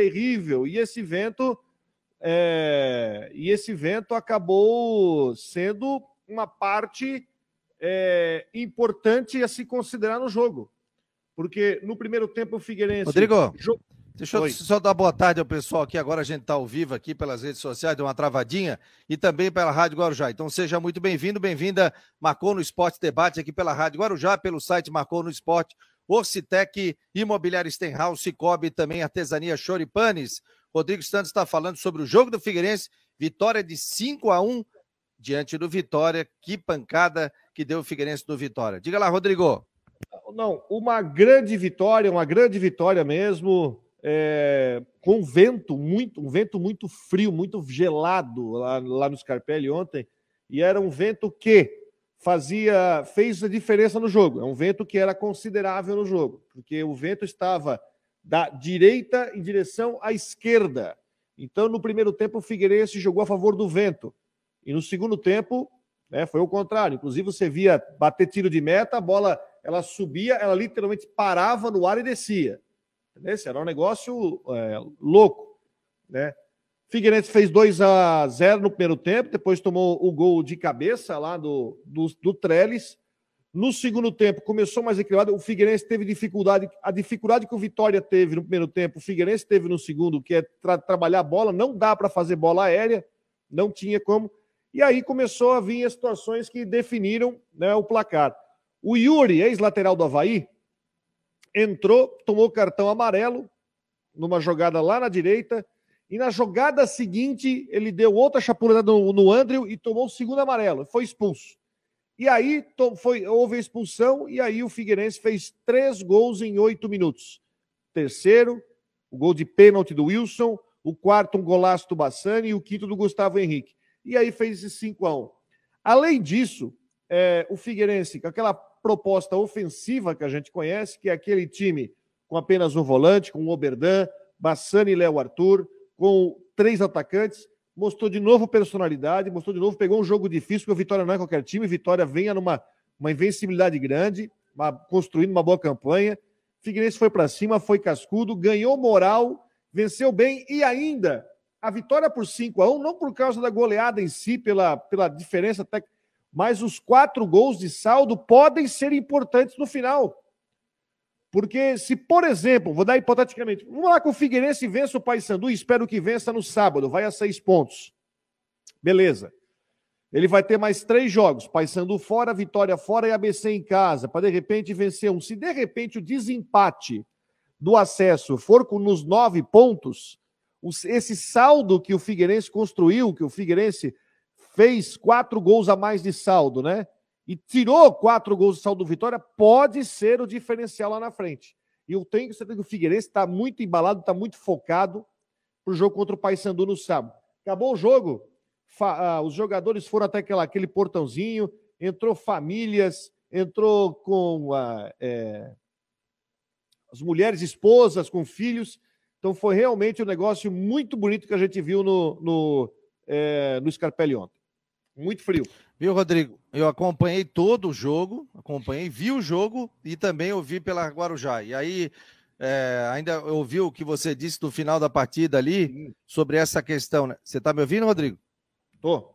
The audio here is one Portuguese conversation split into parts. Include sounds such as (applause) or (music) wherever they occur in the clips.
terrível. E esse vento, é, e esse vento acabou sendo uma parte é, importante a se considerar no jogo. Porque no primeiro tempo o Figueirense. Rodrigo, deixa eu Oi. só dar boa tarde ao pessoal aqui. Agora a gente está ao vivo aqui pelas redes sociais, deu uma travadinha, e também pela Rádio Guarujá. Então seja muito bem-vindo, bem-vinda. Marcou no Esporte Debate aqui pela Rádio Guarujá, pelo site Marcou no Esporte, Orcitec, Imobiliário Stenhouse, Cicobi também Artesania Choripanes. Rodrigo Santos está falando sobre o jogo do Figueirense, vitória de 5 a 1 diante do Vitória. Que pancada que deu o Figueirense do Vitória. Diga lá, Rodrigo. Não, uma grande vitória, uma grande vitória mesmo, é, com vento muito, um vento muito frio, muito gelado lá, lá no Scarpelli ontem, e era um vento que fazia, fez a diferença no jogo. É um vento que era considerável no jogo, porque o vento estava da direita em direção à esquerda. Então, no primeiro tempo, o Figueirense jogou a favor do vento. E no segundo tempo, né, foi o contrário. Inclusive, você via bater tiro de meta, a bola ela subia, ela literalmente parava no ar e descia. Entendeu? Era um negócio é, louco. Né? Figueirense fez 2 a 0 no primeiro tempo, depois tomou o gol de cabeça lá do, do, do Trellis. No segundo tempo, começou mais equilibrado. O Figueirense teve dificuldade. A dificuldade que o Vitória teve no primeiro tempo, o Figueirense teve no segundo, que é tra trabalhar a bola. Não dá para fazer bola aérea, não tinha como. E aí começou a vir as situações que definiram né, o placar. O Yuri, ex-lateral do Havaí, entrou, tomou cartão amarelo numa jogada lá na direita. E na jogada seguinte, ele deu outra chapuleta no, no Andrew e tomou o segundo amarelo. Foi expulso. E aí foi, houve a expulsão, e aí o Figueirense fez três gols em oito minutos. Terceiro, o gol de pênalti do Wilson. O quarto, um golaço do Bassani. E o quinto do Gustavo Henrique e aí fez esse 5 a 1 Além disso, é, o Figueirense, com aquela proposta ofensiva que a gente conhece, que é aquele time com apenas um volante, com o Oberdan, Bassani e Léo Arthur, com três atacantes, mostrou de novo personalidade, mostrou de novo, pegou um jogo difícil, porque o Vitória não é qualquer time, Vitória venha numa uma invencibilidade grande, uma, construindo uma boa campanha. Figueirense foi para cima, foi cascudo, ganhou moral, venceu bem e ainda a vitória por 5 a 1 não por causa da goleada em si, pela, pela diferença técnica, mas os quatro gols de saldo podem ser importantes no final. Porque se, por exemplo, vou dar hipoteticamente, vamos lá que o Figueirense vença o Paysandu e espero que vença no sábado, vai a seis pontos. Beleza. Ele vai ter mais três jogos, Paysandu fora, Vitória fora e ABC em casa, para de repente vencer um. Se de repente o desempate do acesso for nos nove pontos, esse saldo que o Figueirense construiu, que o Figueirense fez quatro gols a mais de saldo, né? E tirou quatro gols de saldo do Vitória, pode ser o diferencial lá na frente. E eu tenho certeza que o Figueirense está muito embalado, está muito focado para o jogo contra o Paysandu no sábado. Acabou o jogo, ah, os jogadores foram até aquela, aquele portãozinho, entrou famílias, entrou com ah, é, as mulheres esposas, com filhos, então foi realmente um negócio muito bonito que a gente viu no, no, é, no Scarpelli ontem. Muito frio. Viu, Rodrigo? Eu acompanhei todo o jogo, acompanhei, vi o jogo e também ouvi pela Guarujá. E aí, é, ainda ouvi o que você disse no final da partida ali Sim. sobre essa questão. Né? Você está me ouvindo, Rodrigo? Tô.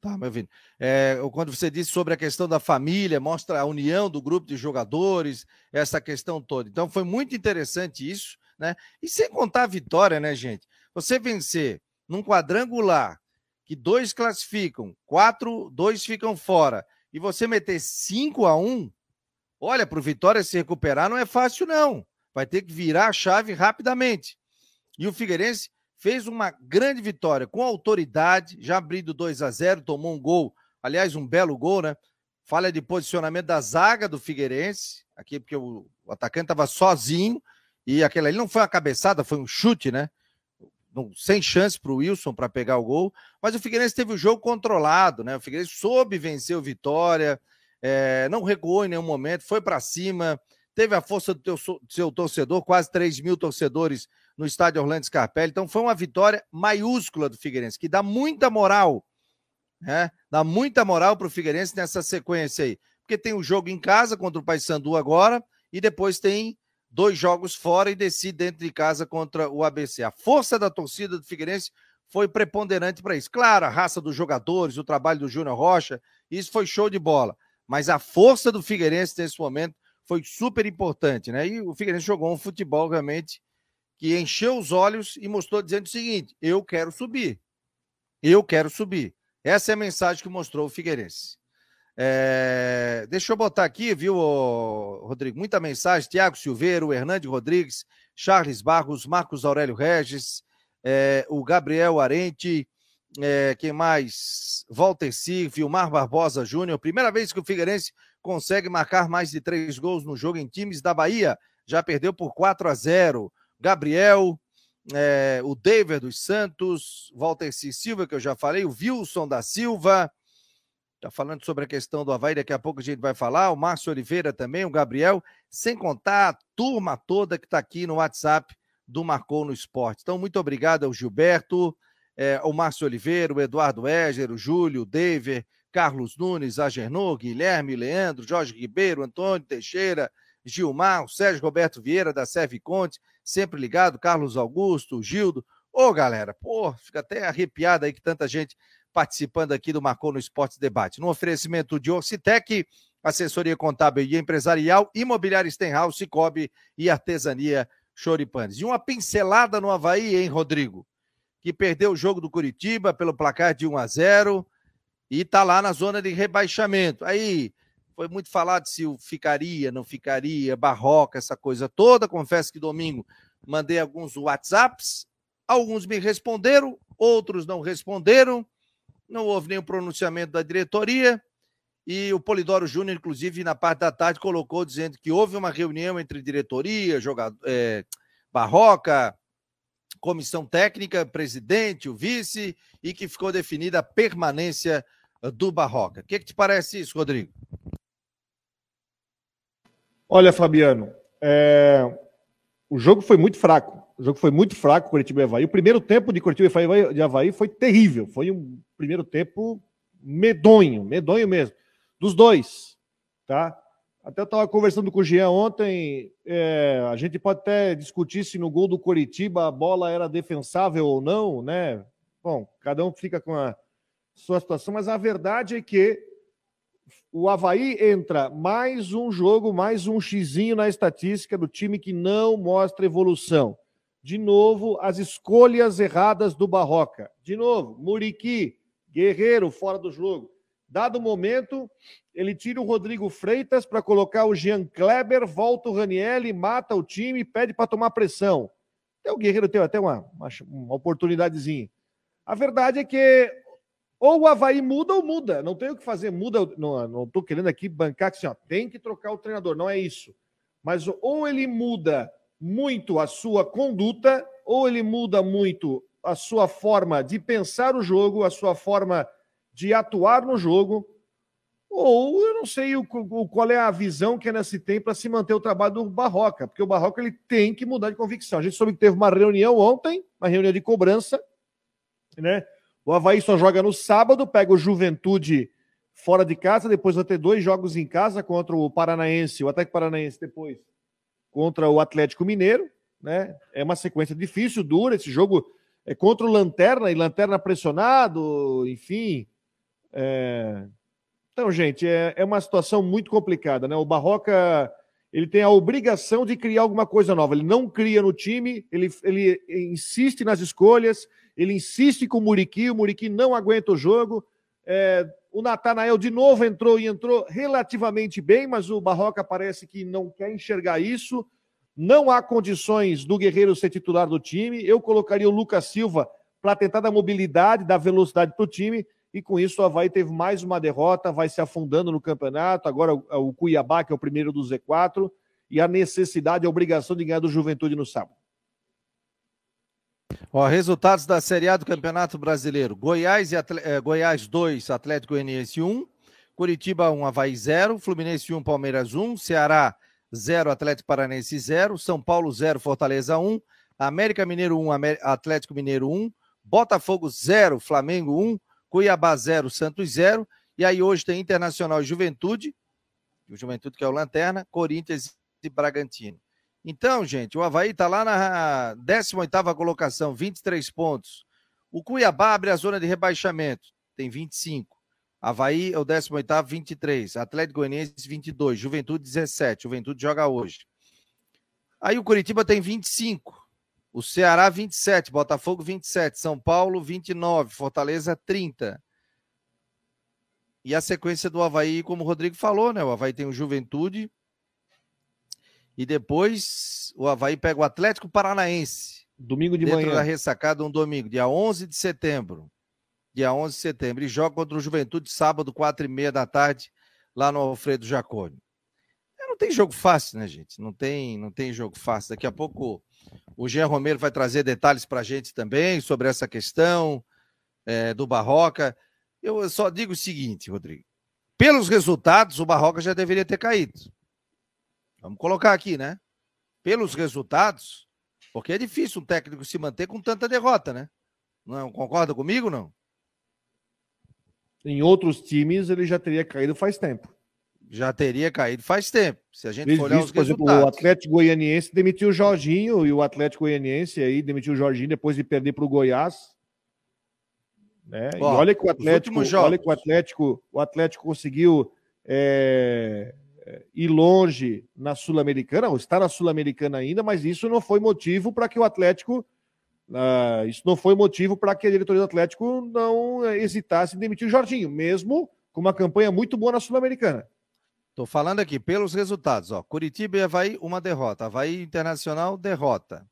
Tá me ouvindo. É, quando você disse sobre a questão da família, mostra a união do grupo de jogadores, essa questão toda. Então foi muito interessante isso né? E sem contar a vitória, né, gente? Você vencer num quadrangular que dois classificam, quatro, dois ficam fora, e você meter 5 a 1 um, olha, para o Vitória se recuperar não é fácil, não. Vai ter que virar a chave rapidamente. E o Figueirense fez uma grande vitória com autoridade, já abrindo 2 a 0 tomou um gol, aliás, um belo gol, né? Falha de posicionamento da zaga do Figueirense, aqui porque o, atacante estava sozinho, e aquela ali não foi uma cabeçada, foi um chute, né? Sem chance para o Wilson para pegar o gol, mas o Figueirense teve o jogo controlado, né? O Figueirense soube vencer o Vitória, é, não recuou em nenhum momento, foi para cima, teve a força do, teu, seu torcedor, quase 3 mil torcedores no estádio Orlando Scarpelli. Então foi uma vitória maiúscula do Figueirense, que dá muita moral, né? Dá muita moral para o Figueirense nessa sequência aí. Porque tem o jogo em casa contra o Paysandu agora e depois tem dois jogos fora e decide dentro de casa contra o ABC. A força da torcida do Figueirense foi preponderante para isso. Claro, a raça dos jogadores, o trabalho do Júnior Rocha, isso foi show de bola. Mas a força do Figueirense nesse momento foi super importante, né? E o Figueirense jogou um futebol realmente que encheu os olhos e mostrou dizendo o seguinte: eu quero subir. Eu quero subir. Essa é a mensagem que mostrou o Figueirense. É... Deixa eu botar aqui, viu, Rodrigo? Muita mensagem. Tiago Silveira, o Hernande Rodrigues, Charles Barros, Marcos Aurélio Regis, é... o Gabriel Arente, é... quem mais? Walter Si, Vilmar Barbosa Júnior. Primeira vez que o Figueirense consegue marcar mais de três gols no jogo em times da Bahia. Já perdeu por 4 a 0. Gabriel, é, o David dos Santos, Walter C. Silva, que eu já falei, o Wilson da Silva, está falando sobre a questão do Havaí, daqui a pouco a gente vai falar, o Márcio Oliveira também, o Gabriel, sem contar a turma toda que está aqui no WhatsApp do Marcou no Esporte. Então, muito obrigado ao Gilberto, é, ao Márcio Oliveira, o Eduardo Éger, o Júlio, o David, Carlos Nunes, Agenor, Guilherme, Leandro, Jorge Ribeiro, Antônio Teixeira, Gilmar, o Sérgio Roberto Vieira, da Serve Conte, sempre ligado, Carlos Augusto, Gildo. Ô, galera, pô, fica até arrepiado aí que tanta gente participando aqui do Marcou no Esportes Debate. No oferecimento de Orcitec, assessoria contábil e empresarial, imobiliária Stenhouse, Cicobi e artesania Choripanes. E uma pincelada no Havaí, hein, Rodrigo? Que perdeu o jogo do Curitiba pelo placar de 1 a 0 e tá lá na zona de rebaixamento. Aí foi muito falado se ficaria, não ficaria, barroca, essa coisa toda. Confesso que domingo mandei alguns WhatsApps, alguns me responderam, outros não responderam. Não houve nenhum pronunciamento da diretoria. E o Polidoro Júnior, inclusive, na parte da tarde, colocou dizendo que houve uma reunião entre diretoria, jogador, é, Barroca, comissão técnica, presidente, o vice, e que ficou definida a permanência do Barroca. O que, que te parece isso, Rodrigo? Olha, Fabiano, é... o jogo foi muito fraco. O jogo foi muito fraco, Curitiba e Havaí. O primeiro tempo de Curitiba e Havaí foi terrível. Foi um primeiro tempo medonho, medonho mesmo. Dos dois, tá? Até eu estava conversando com o Jean ontem. É, a gente pode até discutir se no gol do Curitiba a bola era defensável ou não, né? Bom, cada um fica com a sua situação, mas a verdade é que o Havaí entra mais um jogo, mais um xizinho na estatística do time que não mostra evolução. De novo, as escolhas erradas do Barroca. De novo, Muriqui, Guerreiro fora do jogo. Dado o momento, ele tira o Rodrigo Freitas para colocar o Jean Kleber, volta o Ranielli, mata o time, pede para tomar pressão. Até o Guerreiro teve até uma, uma, uma oportunidadezinha. A verdade é que ou o Havaí muda ou muda. Não tem o que fazer. Muda. Não estou querendo aqui bancar que assim, ó, tem que trocar o treinador. Não é isso. Mas ou ele muda muito a sua conduta, ou ele muda muito a sua forma de pensar o jogo, a sua forma de atuar no jogo, ou eu não sei o, qual é a visão que a NS tem para se manter o trabalho do Barroca, porque o Barroca ele tem que mudar de convicção. A gente soube que teve uma reunião ontem, uma reunião de cobrança, né? O Havaí só joga no sábado, pega o Juventude fora de casa, depois vai ter dois jogos em casa contra o Paranaense, o Atlético Paranaense depois contra o Atlético Mineiro, né? É uma sequência difícil, dura, esse jogo é contra o Lanterna e Lanterna pressionado, enfim. É... Então, gente, é, é uma situação muito complicada, né? O Barroca ele tem a obrigação de criar alguma coisa nova. Ele não cria no time, ele, ele insiste nas escolhas, ele insiste com o Muriqui, o Muriqui não aguenta o jogo. É, o Natanael de novo entrou e entrou relativamente bem, mas o Barroca parece que não quer enxergar isso. Não há condições do Guerreiro ser titular do time. Eu colocaria o Lucas Silva para tentar dar mobilidade, dar velocidade para o time. E com isso o Havaí teve mais uma derrota, vai se afundando no campeonato. Agora o Cuiabá, que é o primeiro do Z4, e a necessidade, a obrigação de ganhar do Juventude no sábado. Ó, resultados da Série A do Campeonato Brasileiro: Goiás, e Atle... Eh, Goiás 2, Atlético Goianiense 1, Curitiba 1, Havaí 0, Fluminense 1, Palmeiras 1, Ceará 0, Atlético Paranense 0, São Paulo 0, Fortaleza 1, América Mineiro 1, Atlético Mineiro 1, Botafogo 0, Flamengo 1, Cuiabá 0, Santos 0. E aí hoje tem Internacional e Juventude, o Juventude que é o Lanterna, Corinthians e Bragantino. Então, gente, o Havaí está lá na 18ª colocação, 23 pontos. O Cuiabá abre a zona de rebaixamento, tem 25. Havaí é o 18º, 23. Atlético Goianiense, 22. Juventude, 17. Juventude joga hoje. Aí o Curitiba tem 25. O Ceará, 27. Botafogo, 27. São Paulo, 29. Fortaleza, 30. E a sequência do Havaí, como o Rodrigo falou, né? O Havaí tem o Juventude. E depois o Havaí pega o Atlético Paranaense. Domingo de dentro manhã. da ressacada, um domingo, dia 11 de setembro dia 11 de setembro, e joga contra o Juventude sábado, quatro e meia da tarde, lá no Alfredo Jaconi. É, não tem jogo fácil, né, gente? Não tem, não tem jogo fácil. Daqui a pouco o Jean Romero vai trazer detalhes para a gente também sobre essa questão é, do Barroca. Eu só digo o seguinte, Rodrigo. Pelos resultados, o Barroca já deveria ter caído. Vamos colocar aqui, né? Pelos resultados, porque é difícil um técnico se manter com tanta derrota, né? Não concorda comigo, não? Em outros times, ele já teria caído faz tempo. Já teria caído faz tempo. Se a gente olhar Visto, os por exemplo, resultados. o Atlético Goianiense demitiu o Jorginho e o Atlético Goianiense aí demitiu o Jorginho depois de perder para o Goiás. Né? Ó, e olha que o Atlético, olha que o Atlético, o Atlético conseguiu é, ir longe na Sul-Americana, ou está na Sul-Americana ainda, mas isso não foi motivo para que o Atlético ah, isso não foi motivo para que a diretoria do Atlético não eh, hesitasse em demitir o Jorginho, mesmo com uma campanha muito boa na Sul-Americana. Tô falando aqui pelos resultados, ó. Curitiba e Havaí, uma derrota. Havaí Internacional, derrota.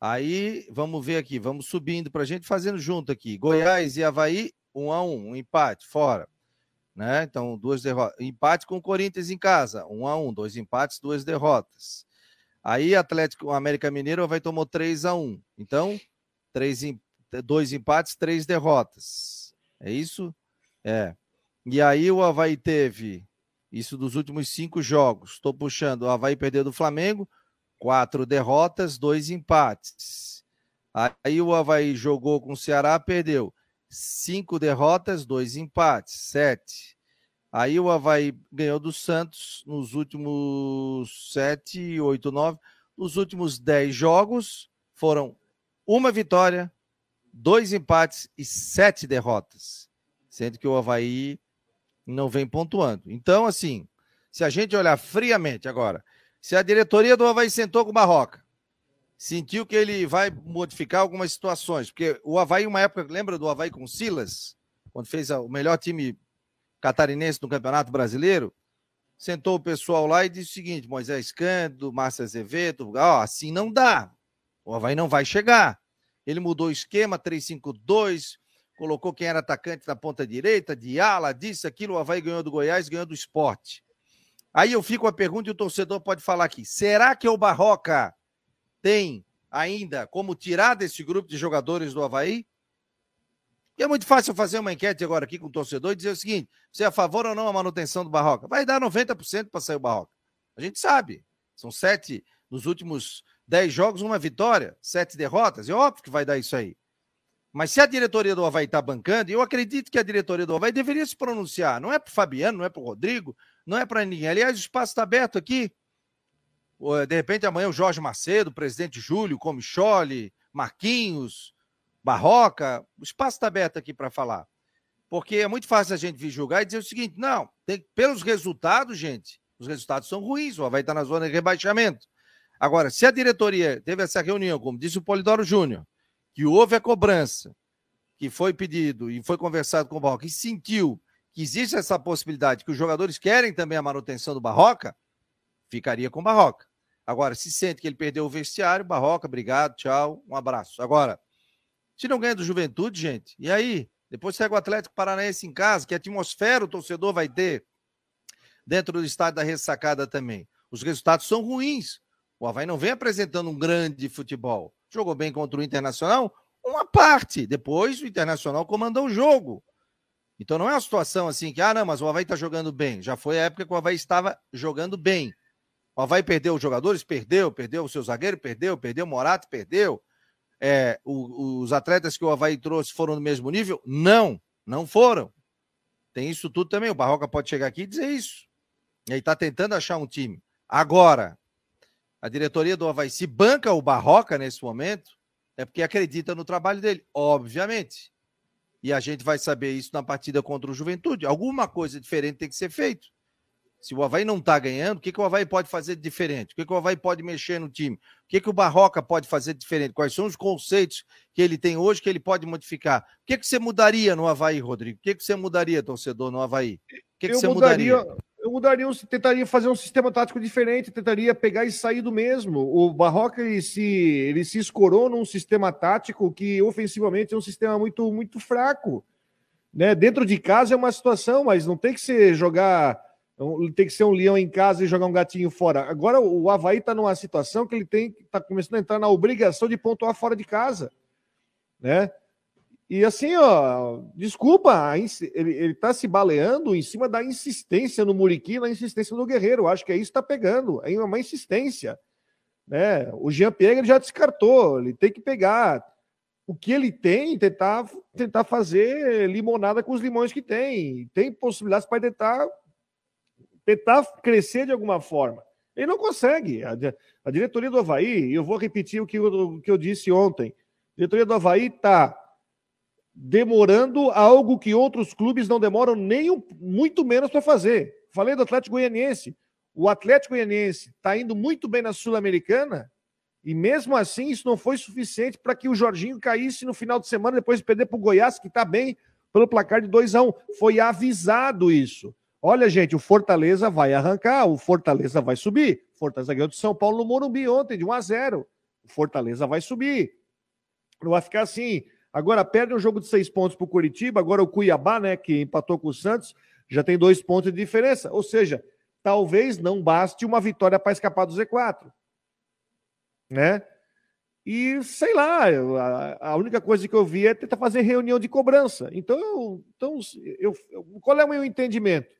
Aí, vamos ver aqui, vamos subindo pra gente, fazendo junto aqui. Goiás e Havaí, um a um, um empate, fora. Né? Então, duas derrotas. Empate com o Corinthians em casa, um a um, dois empates, duas derrotas. Aí, Atlético, América Mineiro, Havaí tomou 3 a 1 Então, três, dois empates, três derrotas. É isso? É. E aí o Havaí teve isso dos últimos cinco jogos. Estou puxando. O Havaí perdeu do Flamengo, quatro derrotas, dois empates. Aí o Havaí jogou com o Ceará, perdeu. Cinco derrotas, dois empates, sete. Aí o Havaí ganhou do Santos nos últimos sete, oito, nove. Nos últimos dez jogos foram uma vitória, dois empates e sete derrotas. Sendo que o Havaí não vem pontuando. Então, assim, se a gente olhar friamente agora, se a diretoria do Havaí sentou com o Barroca, sentiu que ele vai modificar algumas situações, porque o Havaí, uma época, lembra do Havaí com Silas, quando fez o melhor time catarinense no Campeonato Brasileiro? Sentou o pessoal lá e disse o seguinte: Moisés Cândido, Márcio Azevedo, assim não dá. O Havaí não vai chegar. Ele mudou o esquema, 3-5-2, colocou quem era atacante na ponta direita, de ala, disse aquilo, o Havaí ganhou do Goiás, ganhou do esporte. Aí eu fico a pergunta e o torcedor pode falar aqui: será que o Barroca tem ainda como tirar desse grupo de jogadores do Havaí? E é muito fácil fazer uma enquete agora aqui com o torcedor e dizer o seguinte: você é a favor ou não a manutenção do Barroca? Vai dar 90% para sair o Barroca. A gente sabe. São sete nos últimos dez jogos, uma vitória, sete derrotas. É óbvio que vai dar isso aí. Mas se a diretoria do Havaí está bancando, eu acredito que a diretoria do Havaí deveria se pronunciar. Não é para o Fabiano, não é para o Rodrigo, não é para ninguém. Aliás, o espaço está aberto aqui. De repente, amanhã o Jorge Macedo, presidente Júlio, Comicholi, Marquinhos, Barroca, o espaço está aberto aqui para falar. Porque é muito fácil a gente vir julgar e dizer o seguinte: não, tem, pelos resultados, gente, os resultados são ruins, o Havaí está na zona de rebaixamento. Agora, se a diretoria teve essa reunião, como disse o Polidoro Júnior, que houve a cobrança, que foi pedido e foi conversado com o Barroca, e sentiu que existe essa possibilidade, que os jogadores querem também a manutenção do Barroca, ficaria com Barroca. Agora, se sente que ele perdeu o vestiário, Barroca, obrigado, tchau, um abraço. Agora, se não ganha do Juventude, gente, e aí? Depois segue o Atlético Paranaense em casa, que atmosfera o torcedor vai ter dentro do estádio da ressacada também. Os resultados são ruins. O Havaí não vem apresentando um grande futebol. Jogou bem contra o Internacional, uma parte. Depois o Internacional comandou o jogo. Então não é uma situação assim que, ah, não, mas o Havaí está jogando bem. Já foi a época que o Havaí estava jogando bem. O Havaí perdeu os jogadores? Perdeu. Perdeu o seu zagueiro? Perdeu. Perdeu o Morato? Perdeu. É, o, os atletas que o Havaí trouxe foram no mesmo nível? Não, não foram. Tem isso tudo também. O Barroca pode chegar aqui e dizer isso. E aí está tentando achar um time. Agora, A diretoria do Havaí se banca o Barroca nesse momento, é porque acredita no trabalho dele, obviamente. E a gente vai saber isso na partida contra o Juventude. Alguma coisa diferente tem que ser feito. Se o Havaí não está ganhando, o que, que o Havaí pode fazer de diferente? O que, que o Havaí pode mexer no time? O que, que o Barroca pode fazer de diferente? Quais são os conceitos que ele tem hoje que ele pode modificar? O que, que você mudaria no Havaí, Rodrigo? O que, que você mudaria, torcedor, no Havaí? O que, que você mudaria, mudaria? Eu mudaria, tentaria fazer um sistema tático diferente, tentaria pegar e sair do mesmo. O Barroca ele se, ele se escorou num sistema tático que ofensivamente é um sistema muito, muito fraco. Né? Dentro de casa é uma situação, mas não tem que ser jogar tem que ser um leão em casa e jogar um gatinho fora. Agora o Havaí está numa situação que ele tem está começando a entrar na obrigação de pontuar fora de casa, né? E assim, ó, desculpa, ele está se baleando em cima da insistência no Muriqui, na insistência no Guerreiro. Acho que é isso que está pegando, é uma insistência. Né? O Jean Pierre já descartou, ele tem que pegar o que ele tem, tentar, tentar fazer limonada com os limões que tem. Tem possibilidades para tentar tentar crescer de alguma forma. Ele não consegue. A, a diretoria do Havaí, eu vou repetir o que eu, o que eu disse ontem: a diretoria do Havaí está demorando algo que outros clubes não demoram nem um, muito menos para fazer. Falei do Atlético Goianiense. O Atlético Goianiense está indo muito bem na Sul-Americana e mesmo assim isso não foi suficiente para que o Jorginho caísse no final de semana depois de perder para o Goiás, que está bem pelo placar de 2 a 1 um. Foi avisado isso. Olha, gente, o Fortaleza vai arrancar, o Fortaleza vai subir. Fortaleza ganhou de São Paulo no Morumbi ontem, de 1 a 0. O Fortaleza vai subir. Não vai ficar assim. Agora perde um jogo de seis pontos para o Curitiba, agora o Cuiabá, né, que empatou com o Santos, já tem dois pontos de diferença. Ou seja, talvez não baste uma vitória para escapar do Z4. Né? E sei lá, a, única coisa que eu vi é tentar fazer reunião de cobrança. Então, então eu, qual é o meu entendimento?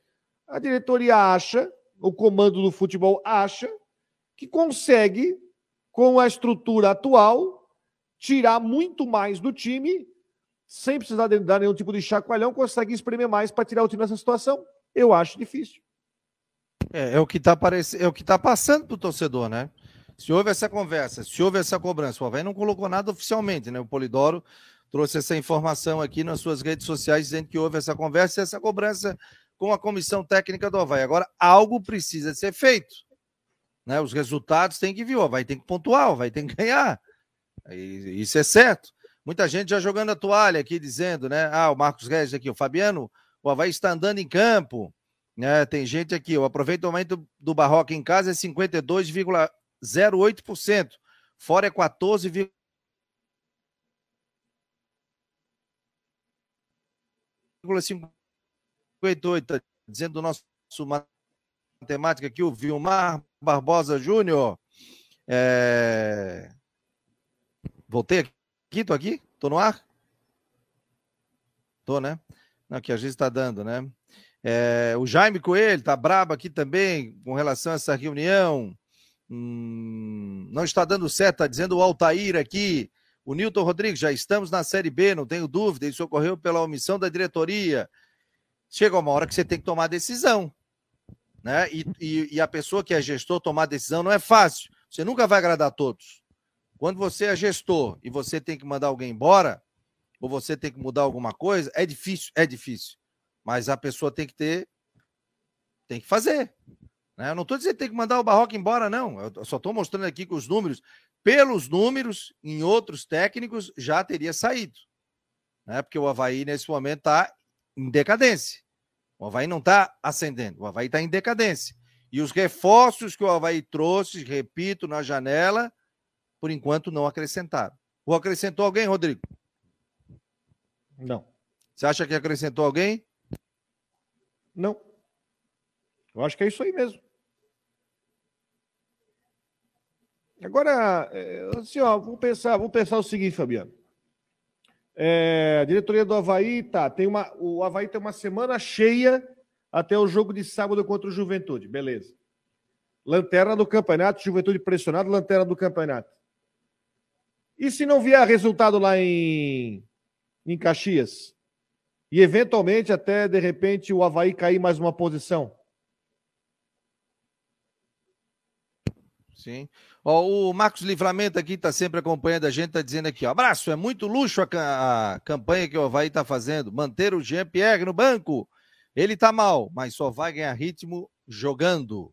A diretoria acha, o comando do futebol acha, que consegue, com a estrutura atual, tirar muito mais do time, sem precisar dar nenhum tipo de chacoalhão, consegue espremer mais para tirar o time dessa situação. Eu acho difícil. É, é o que está é o que tá passando para o torcedor, né? Se houve essa conversa, se houve essa cobrança, o Havaí não colocou nada oficialmente, né? O Polidoro trouxe essa informação aqui nas suas redes sociais dizendo que houve essa conversa e essa cobrança com a comissão técnica do Havaí. Agora, algo precisa ser feito. Né? Os resultados têm que vir, o Havaí tem que pontuar, o Havaí tem que ganhar. Isso é certo. Muita gente já jogando a toalha aqui, dizendo, né? Ah, o Marcos Regis aqui, o Fabiano, o Havaí está andando em campo. Né? Tem gente aqui, o aproveitamento do Barroca em casa é 52,08%. Fora é 14,58%. 58, tá dizendo o nosso matemática aqui, o Vilmar Barbosa Júnior. É... Voltei aqui, tô aqui? Tô no ar? Tô, né? Não, que a gente está dando, né? É, o Jaime Coelho tá brabo aqui também com relação a essa reunião. Hum, não está dando certo, tá dizendo o Altair aqui. O Nilton Rodrigues, já estamos na Série B, não tenho dúvida. Isso ocorreu pela omissão da diretoria chega uma hora que você tem que tomar decisão. Né? E, e, e, a pessoa que é gestor tomar decisão não é fácil. Você nunca vai agradar a todos. Quando você é gestor e você tem que mandar alguém embora, ou você tem que mudar alguma coisa, é difícil, é difícil. Mas a pessoa tem que ter, tem que fazer. Né? Eu não estou dizendo que tem que mandar o Barroca embora, não. Eu só estou mostrando aqui que os números, pelos números, em outros técnicos, já teria saído. Né? Porque o Havaí, nesse momento, está em decadência. O Havaí não está ascendendo, o Havaí está em decadência. E os reforços que o Havaí trouxe, repito, na janela, por enquanto não acrescentaram. Ou acrescentou alguém, Rodrigo? Não. Você acha que acrescentou alguém? Não. Eu acho que é isso aí mesmo. Agora, é, assim, ó, vamos pensar, vamos pensar o seguinte, Fabiano. É, diretoria do Havaí tá. Tem uma, o Havaí tem uma semana cheia até o jogo de sábado contra o Juventude. Beleza. Lanterna do campeonato, Juventude pressionado, lanterna do campeonato. E se não vier resultado lá em, em Caxias? E eventualmente até de repente o Havaí cair mais uma posição? Sim. Ó, o Marcos Livramento aqui está sempre acompanhando a gente, está dizendo aqui, ó, abraço, é muito luxo a, a campanha que o Havaí está fazendo, manter o Jean-Pierre no banco. Ele está mal, mas só vai ganhar ritmo jogando.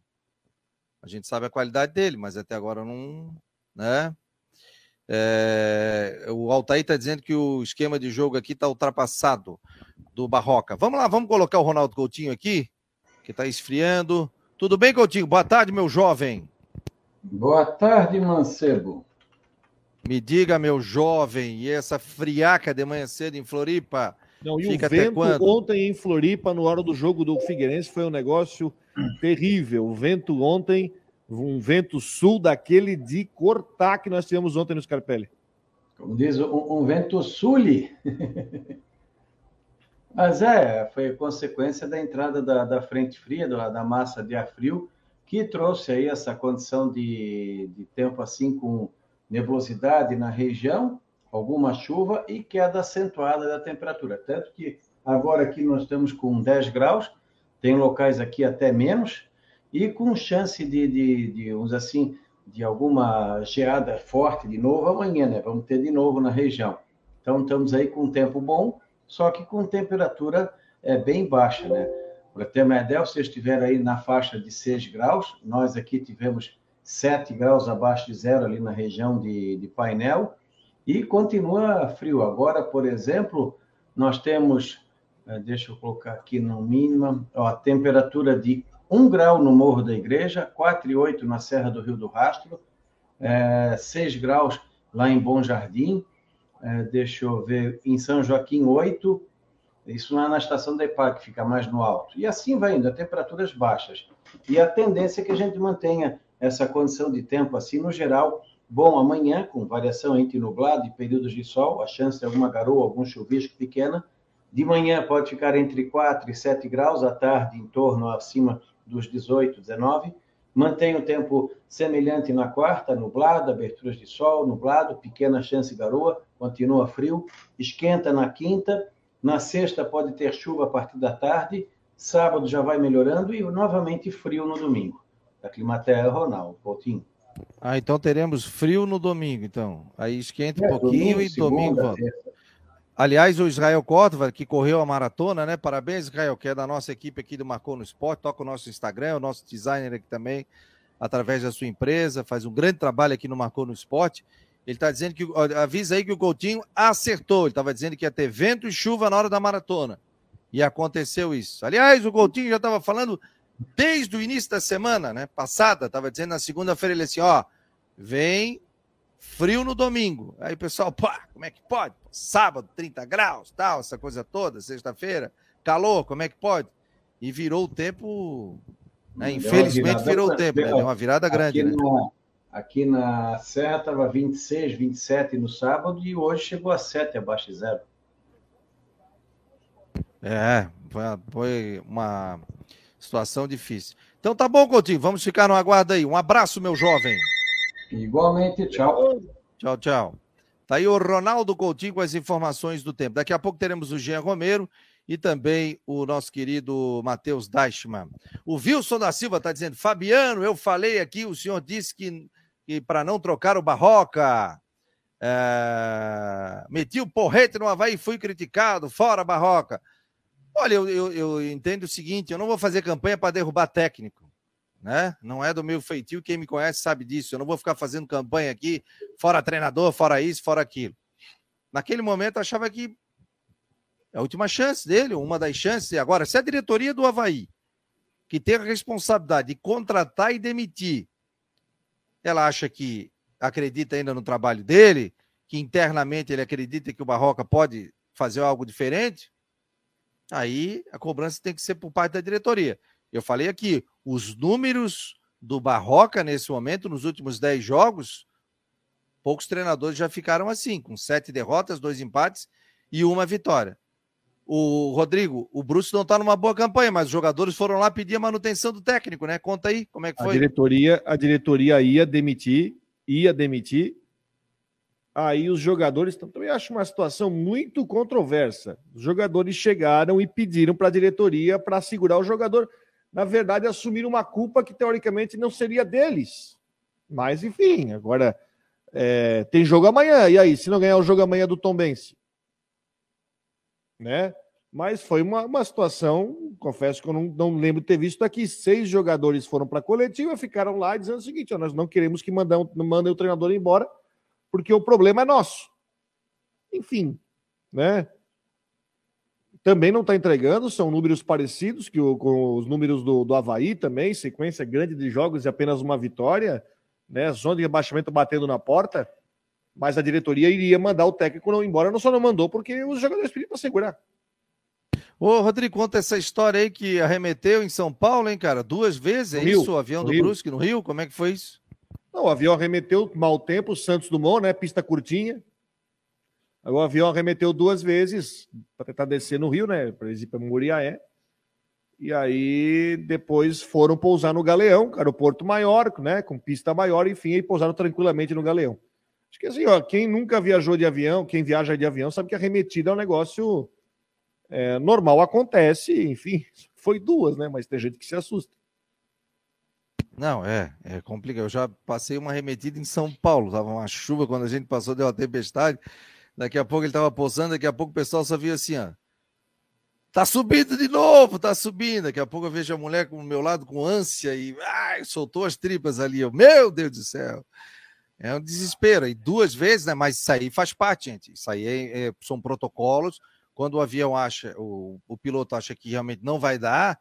A gente sabe a qualidade dele, mas até agora não, né? É, o Altair está dizendo que o esquema de jogo aqui está ultrapassado do Barroca. Vamos lá, vamos colocar o Ronaldo Coutinho aqui, que está esfriando. Tudo bem, Coutinho? Boa tarde, meu jovem. Boa tarde, Mancebo. Me diga, meu jovem, e essa friaca de manhã cedo em Floripa? Não, e Fica o vento ontem em Floripa, no hora do jogo do Figueirense, foi um negócio terrível. O vento ontem, um vento sul daquele de cortar que nós tivemos ontem no Scarpelli. Como diz, um, um vento suli. (laughs) Mas é, foi consequência da entrada da, da frente fria, da, da massa de ar frio, que trouxe aí essa condição de, de tempo assim com nebulosidade na região, alguma chuva e queda acentuada da temperatura. Tanto que agora aqui nós estamos com 10 graus, tem locais aqui até menos, e com chance de, de, de assim, de alguma geada forte de novo amanhã, né? Vamos ter de novo na região. Então estamos aí com um tempo bom, só que com temperatura é, bem baixa, né? Para ter uma ideia, se estiver aí na faixa de 6 graus, nós aqui tivemos 7 graus abaixo de zero ali na região de, de painel, e continua frio. Agora, por exemplo, nós temos, eh, deixa eu colocar aqui no mínimo, ó, a temperatura de 1 grau no Morro da Igreja, 4,8 na Serra do Rio do Rastro, é, eh, 6 graus lá em Bom Jardim, é, deixa eu ver, em São Joaquim, 8, isso lá na estação da EPAC, fica mais no alto. E assim vai indo, a temperaturas baixas. E a tendência é que a gente mantenha essa condição de tempo assim, no geral, bom amanhã, com variação entre nublado e períodos de sol, a chance de alguma garoa, algum chuvisco pequena. De manhã pode ficar entre 4 e 7 graus, à tarde em torno acima dos 18, 19. Mantém o tempo semelhante na quarta, nublado, aberturas de sol, nublado, pequena chance de garoa, continua frio. Esquenta na quinta, na sexta pode ter chuva a partir da tarde, sábado já vai melhorando e novamente frio no domingo. Da Climaterra, Ronaldo Coutinho. Ah, então teremos frio no domingo, então. Aí esquenta é, um pouquinho domingo, e domingo volta. Aliás, o Israel Córdova, que correu a maratona, né? Parabéns, Israel, que é da nossa equipe aqui do Marcou no Esporte, toca o nosso Instagram, o nosso designer aqui também, através da sua empresa, faz um grande trabalho aqui no Marcou no Esporte. Ele está dizendo que, avisa aí que o Coutinho acertou. Ele estava dizendo que ia ter vento e chuva na hora da maratona. E aconteceu isso. Aliás, o Coutinho já estava falando desde o início da semana, né? Passada, estava dizendo na segunda-feira, ele assim: ó, vem frio no domingo. Aí o pessoal, pá, como é que pode? Sábado, 30 graus, tal, essa coisa toda, sexta-feira, calor, como é que pode? E virou o tempo. Né? Infelizmente virou o tempo, né? Deu uma virada grande. Né? Aqui na Serra estava 26, 27 no sábado e hoje chegou a 7 abaixo de zero. É, foi uma situação difícil. Então tá bom, Coutinho, vamos ficar no aguardo aí. Um abraço, meu jovem. Igualmente, tchau. Tchau, tchau. Tá aí o Ronaldo Coutinho com as informações do tempo. Daqui a pouco teremos o Jean Romero e também o nosso querido Matheus Deichmann. O Wilson da Silva está dizendo: Fabiano, eu falei aqui, o senhor disse que que para não trocar o Barroca, é, meti o porrete no Havaí e fui criticado, fora Barroca. Olha, eu, eu, eu entendo o seguinte: eu não vou fazer campanha para derrubar técnico. Né? Não é do meu feitio, quem me conhece sabe disso. Eu não vou ficar fazendo campanha aqui, fora treinador, fora isso, fora aquilo. Naquele momento eu achava que é a última chance dele, uma das chances. Agora, se a diretoria do Havaí, que tem a responsabilidade de contratar e demitir, ela acha que acredita ainda no trabalho dele, que internamente ele acredita que o Barroca pode fazer algo diferente, aí a cobrança tem que ser por parte da diretoria. Eu falei aqui, os números do Barroca nesse momento, nos últimos 10 jogos, poucos treinadores já ficaram assim, com sete derrotas, dois empates e uma vitória. O Rodrigo, o Bruce não está numa boa campanha, mas os jogadores foram lá pedir a manutenção do técnico, né? Conta aí como é que foi. A diretoria, a diretoria ia demitir, ia demitir. Aí os jogadores também acho uma situação muito controversa. Os jogadores chegaram e pediram para a diretoria para segurar o jogador. Na verdade, assumiram uma culpa que teoricamente não seria deles. Mas, enfim, agora é, tem jogo amanhã. E aí, se não ganhar o jogo amanhã do Tom Bense? Né? Mas foi uma, uma situação, confesso que eu não, não lembro de ter visto aqui. Seis jogadores foram para a coletiva, ficaram lá dizendo o seguinte: ó, nós não queremos que mandam, mandem o treinador embora, porque o problema é nosso. Enfim, né? Também não está entregando, são números parecidos que o, com os números do, do Havaí também, sequência grande de jogos e apenas uma vitória, né? Zona de rebaixamento batendo na porta, mas a diretoria iria mandar o técnico não embora, não só não mandou porque os jogadores pediram para segurar. Ô, Rodrigo, conta essa história aí que arremeteu em São Paulo, hein, cara? Duas vezes, é Rio, isso? O avião do Rio. Brusque no Rio? Como é que foi isso? Não, o avião arremeteu mau tempo, Santos Dumont, né? Pista curtinha. O avião arremeteu duas vezes para tentar descer no Rio, né? Para ir para Muriaé. E aí depois foram pousar no Galeão, aeroporto maior, né? Com pista maior, enfim, e pousaram tranquilamente no Galeão. Acho que assim, ó, quem nunca viajou de avião, quem viaja de avião, sabe que a arremetida é um negócio é, normal acontece, enfim, (laughs) foi duas, né? Mas tem gente que se assusta. Não, é, é complicado. Eu já passei uma arremetida em São Paulo, tava uma chuva quando a gente passou, deu uma tempestade. Daqui a pouco ele tava pousando, daqui a pouco o pessoal só via assim, ó. Tá subindo de novo, tá subindo. Daqui a pouco eu vejo a mulher com o meu lado com ânsia e ai, soltou as tripas ali. Eu, meu Deus do céu. É um desespero. E duas vezes, né? Mas isso aí faz parte, gente. Isso aí é, é, são protocolos quando o avião acha, o, o piloto acha que realmente não vai dar,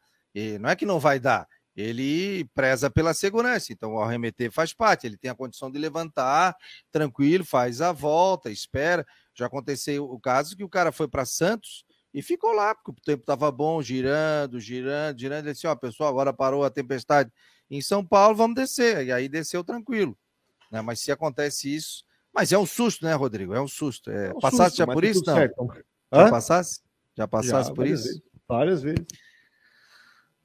não é que não vai dar, ele preza pela segurança. Então, o arremeter faz parte, ele tem a condição de levantar, tranquilo, faz a volta, espera. Já aconteceu o caso que o cara foi para Santos e ficou lá, porque o tempo estava bom, girando, girando, girando. Ele disse: Ó, pessoal, agora parou a tempestade em São Paulo, vamos descer. E aí desceu tranquilo. Né? Mas se acontece isso. Mas é um susto, né, Rodrigo? É um susto. É, é um passaste susto, já por isso? Não. Certo. Já Hã? passasse? Já passasse Já, por isso? Vezes. Várias vezes.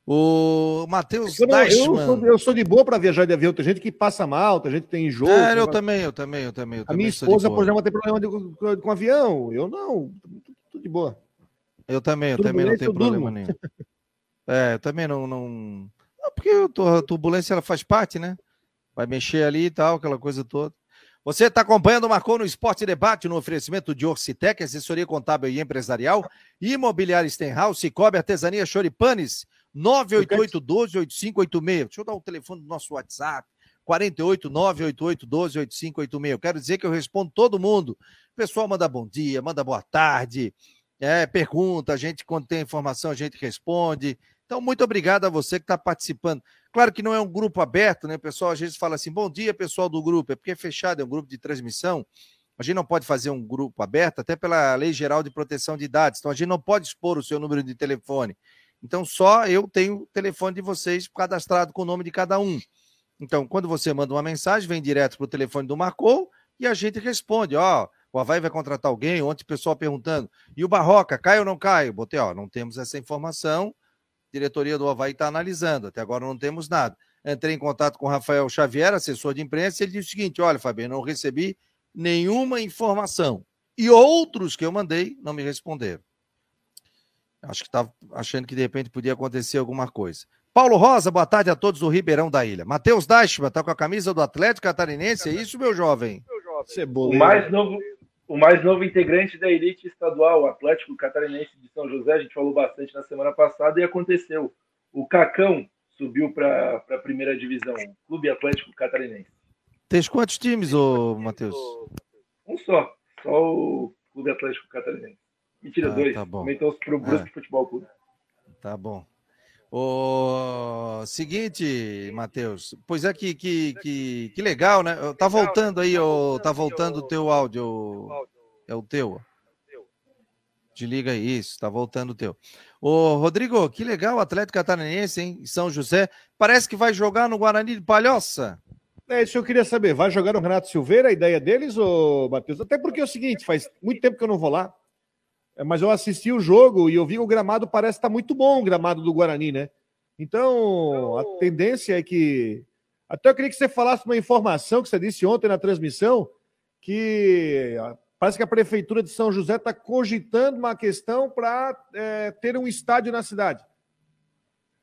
O Matheus eu, eu, sou, eu sou de boa para viajar de avião. Tem gente que passa mal, tem gente que tem enjoo. É, eu também, eu também, eu também. Eu a também minha esposa, por exemplo, tem problema de, com, com avião. Eu não, tudo de boa. Eu também, eu também não tenho problema nenhum. É, eu também não, não... não porque a turbulência ela faz parte, né? Vai mexer ali e tal, aquela coisa toda. Você está acompanhando o Marcou no Esporte Debate no oferecimento de Orcitec, assessoria contábil e empresarial, Imobiliária Stenhouse, Cicobi, Artesania Choripanes, 988-12-8586. Deixa eu dar o telefone do nosso WhatsApp, 48 988 12 8586. Eu quero dizer que eu respondo todo mundo. O pessoal manda bom dia, manda boa tarde, é, pergunta, a gente, quando tem informação, a gente responde. Então, muito obrigado a você que está participando. Claro que não é um grupo aberto, né, pessoal? Às vezes fala assim, bom dia, pessoal do grupo, é porque é fechado, é um grupo de transmissão. A gente não pode fazer um grupo aberto, até pela Lei Geral de Proteção de Dados. Então, a gente não pode expor o seu número de telefone. Então, só eu tenho o telefone de vocês cadastrado com o nome de cada um. Então, quando você manda uma mensagem, vem direto para o telefone do Marcou e a gente responde. Ó, o Havaí vai contratar alguém? Ontem o pessoal perguntando. E o Barroca, cai ou não cai? Botei, ó, não temos essa informação diretoria do Havaí está analisando. Até agora não temos nada. Entrei em contato com o Rafael Xavier, assessor de imprensa, e ele disse o seguinte: olha, Fabiano, não recebi nenhuma informação. E outros que eu mandei não me responderam. Acho que estava achando que de repente podia acontecer alguma coisa. Paulo Rosa, boa tarde a todos do Ribeirão da Ilha. Matheus Dashman está com a camisa do Atlético Catarinense, é isso, meu jovem? O mais novo, o mais novo integrante da elite estadual, o Atlético Catarinense de São José, a gente falou bastante na semana passada e aconteceu. O Cacão subiu para a primeira divisão, Clube Atlético Catarinense. Tem quantos times, ô Matheus? Um só, só o Clube Atlético Catarinense. Mentira, ah, dois. Tá bom. Aumentou para o Brusque é. Futebol Clube. Tá bom. O seguinte, Matheus, pois é que, que, que, que, legal, né? Tá voltando aí, o, tá voltando o teu áudio. É o teu. Desliga isso, tá voltando o teu. Ô, Rodrigo, que legal o Atlético Catarinense, hein? São José. Parece que vai jogar no Guarani de Palhoça. É isso que eu queria saber. Vai jogar no Renato Silveira, a ideia deles, ô Matheus? Até porque é o seguinte, faz muito tempo que eu não vou lá. É, mas eu assisti o jogo e eu vi o gramado parece estar tá muito bom, o gramado do Guarani, né? Então, a tendência é que. Até eu queria que você falasse uma informação que você disse ontem na transmissão, que parece que a Prefeitura de São José está cogitando uma questão para é, ter um estádio na cidade.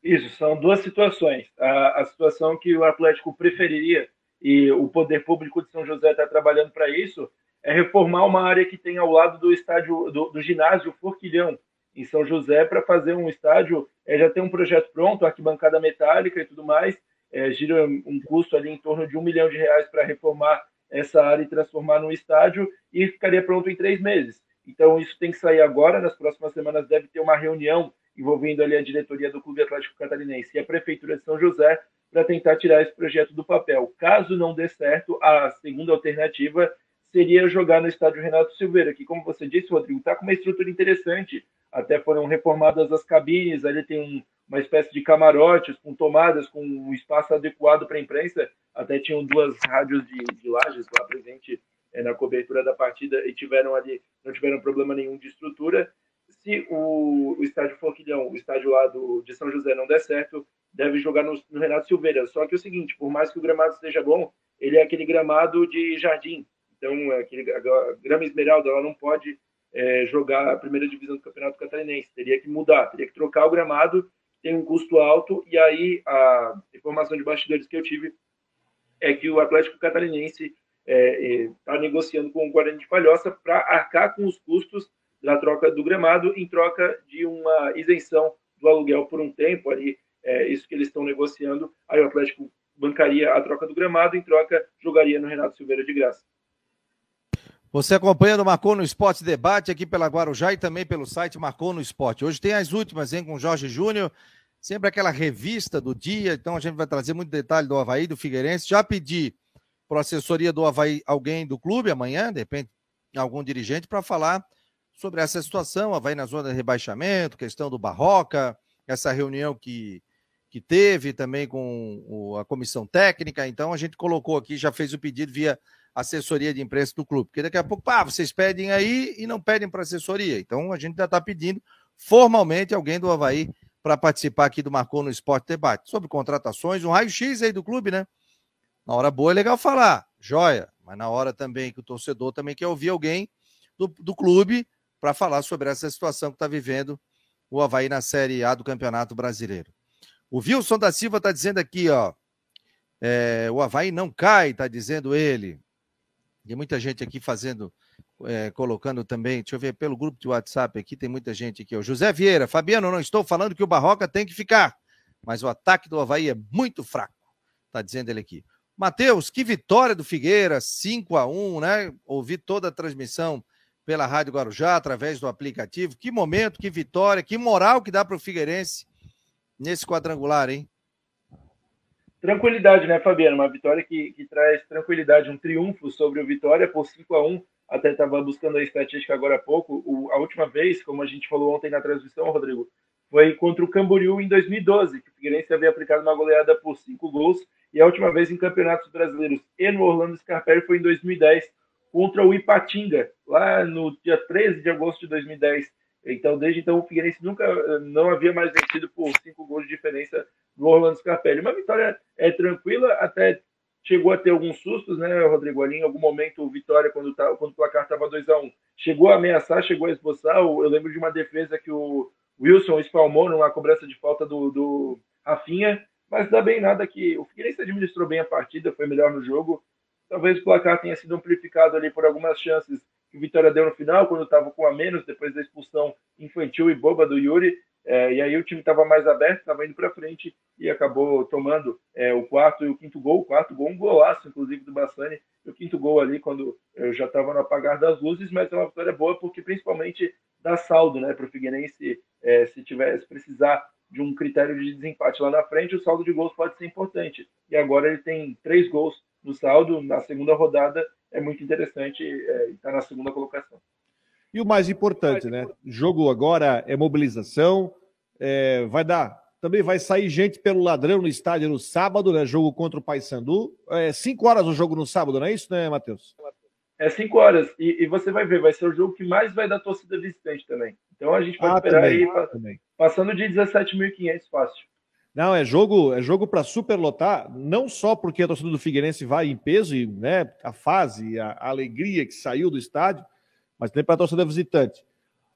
Isso, são duas situações. A, a situação que o Atlético preferiria e o poder público de São José está trabalhando para isso, é reformar uma área que tem ao lado do estádio do, do ginásio Forquilhão, em São José, para fazer um estádio. É, já tem um projeto pronto, arquibancada metálica e tudo mais. É, gira um custo ali em torno de um milhão de reais para reformar essa área e transformar num estádio e ficaria pronto em três meses. Então isso tem que sair agora. Nas próximas semanas deve ter uma reunião envolvendo ali a diretoria do Clube Atlético Catarinense e a prefeitura de São José para tentar tirar esse projeto do papel. Caso não dê certo, a segunda alternativa seria jogar no estádio Renato Silveira, que, como você disse, Rodrigo, está com uma estrutura interessante. Até foram reformadas as cabines, ali tem um, uma espécie de camarotes com tomadas, com um espaço adequado para a imprensa. Até tinham duas rádios de, de lajes lá presente é, na cobertura da partida e tiveram ali, não tiveram problema nenhum de estrutura. Se o, o estádio Forquilhão, o estádio lá do, de São José não der certo, deve jogar no, no Renato Silveira. Só que é o seguinte, por mais que o gramado esteja bom, ele é aquele gramado de jardim, então, aquele, a Grama Esmeralda ela não pode é, jogar a primeira divisão do Campeonato Catarinense. Teria que mudar, teria que trocar o gramado, tem um custo alto. E aí, a informação de bastidores que eu tive é que o Atlético Catarinense está é, é, tá negociando com o Guarani de Palhoça para arcar com os custos da troca do gramado em troca de uma isenção do aluguel por um tempo ali. É isso que eles estão negociando. Aí o Atlético bancaria a troca do gramado, em troca jogaria no Renato Silveira de graça. Você acompanha o Marcou no Esporte Debate aqui pela Guarujá e também pelo site Marcou no Esporte. Hoje tem as últimas, hein, com Jorge Júnior, sempre aquela revista do dia, então a gente vai trazer muito detalhe do Havaí, do Figueirense. Já pedi para a assessoria do Havaí alguém do clube amanhã, de repente algum dirigente, para falar sobre essa situação, Havaí na zona de rebaixamento, questão do Barroca, essa reunião que, que teve também com a comissão técnica. Então a gente colocou aqui, já fez o pedido via assessoria de imprensa do clube. Porque daqui a pouco, pá, vocês pedem aí e não pedem para assessoria. Então a gente já está pedindo formalmente alguém do Havaí para participar aqui do Marcou no Esporte Debate. Sobre contratações, um raio-x aí do clube, né? Na hora boa é legal falar, joia, mas na hora também que o torcedor também quer ouvir alguém do, do clube para falar sobre essa situação que está vivendo o Havaí na Série A do Campeonato Brasileiro. O Wilson da Silva está dizendo aqui, ó. É, o Havaí não cai, está dizendo ele. Tem muita gente aqui fazendo, é, colocando também, deixa eu ver, pelo grupo de WhatsApp aqui, tem muita gente aqui. O José Vieira, Fabiano, não estou falando que o Barroca tem que ficar, mas o ataque do Havaí é muito fraco, está dizendo ele aqui. Matheus, que vitória do Figueira, 5 a 1 né? Ouvi toda a transmissão pela Rádio Guarujá, através do aplicativo. Que momento, que vitória, que moral que dá para o Figueirense nesse quadrangular, hein? Tranquilidade, né, Fabiano? Uma vitória que, que traz tranquilidade, um triunfo sobre o Vitória por 5 a 1 Até estava buscando a estatística agora há pouco. O, a última vez, como a gente falou ontem na transmissão, Rodrigo, foi contra o Camboriú em 2012, que o Figueirense havia aplicado uma goleada por cinco gols. E a última vez em campeonatos brasileiros e no Orlando Scarpelli foi em 2010, contra o Ipatinga, lá no dia 13 de agosto de 2010. Então, desde então, o Figueirense nunca não havia mais vencido por cinco gols de diferença no Orlando Scarpelli. Uma vitória é tranquila, até chegou a ter alguns sustos, né, Rodrigo? Ali em algum momento, o Vitória, quando, tá, quando o placar estava 2 a 1 um, chegou a ameaçar, chegou a esboçar. Eu lembro de uma defesa que o Wilson espalmou numa cobrança de falta do, do Rafinha, mas dá bem nada que o Figueirense administrou bem a partida, foi melhor no jogo. Talvez o placar tenha sido amplificado ali por algumas chances que o Vitória deu no final, quando estava com a menos, depois da expulsão infantil e boba do Yuri. É, e aí o time estava mais aberto, estava indo para frente e acabou tomando é, o quarto e o quinto gol. O quarto gol, um golaço, inclusive, do Bassani. E o quinto gol ali, quando eu já estava no apagar das luzes, mas é uma vitória boa porque principalmente dá saldo né, para o Figueirense é, se tivesse precisar de um critério de desempate lá na frente, o saldo de gols pode ser importante. E agora ele tem três gols no saldo na segunda rodada é muito interessante é, estar tá na segunda colocação. E o mais importante, né? Jogo agora é mobilização, é, vai dar. Também vai sair gente pelo ladrão no estádio no sábado, né? Jogo contra o Paysandu. É cinco horas o jogo no sábado, não é isso, né, Matheus? É cinco horas. E, e, você vai ver, vai ser o jogo que mais vai dar torcida visitante também. Então a gente pode ah, esperar também, aí, ah, passando de 17.500 fácil. Não, é jogo, é jogo para superlotar, não só porque a torcida do Figueirense vai em peso e né, a fase, a, alegria que saiu do estádio, mas também para a torcida visitante.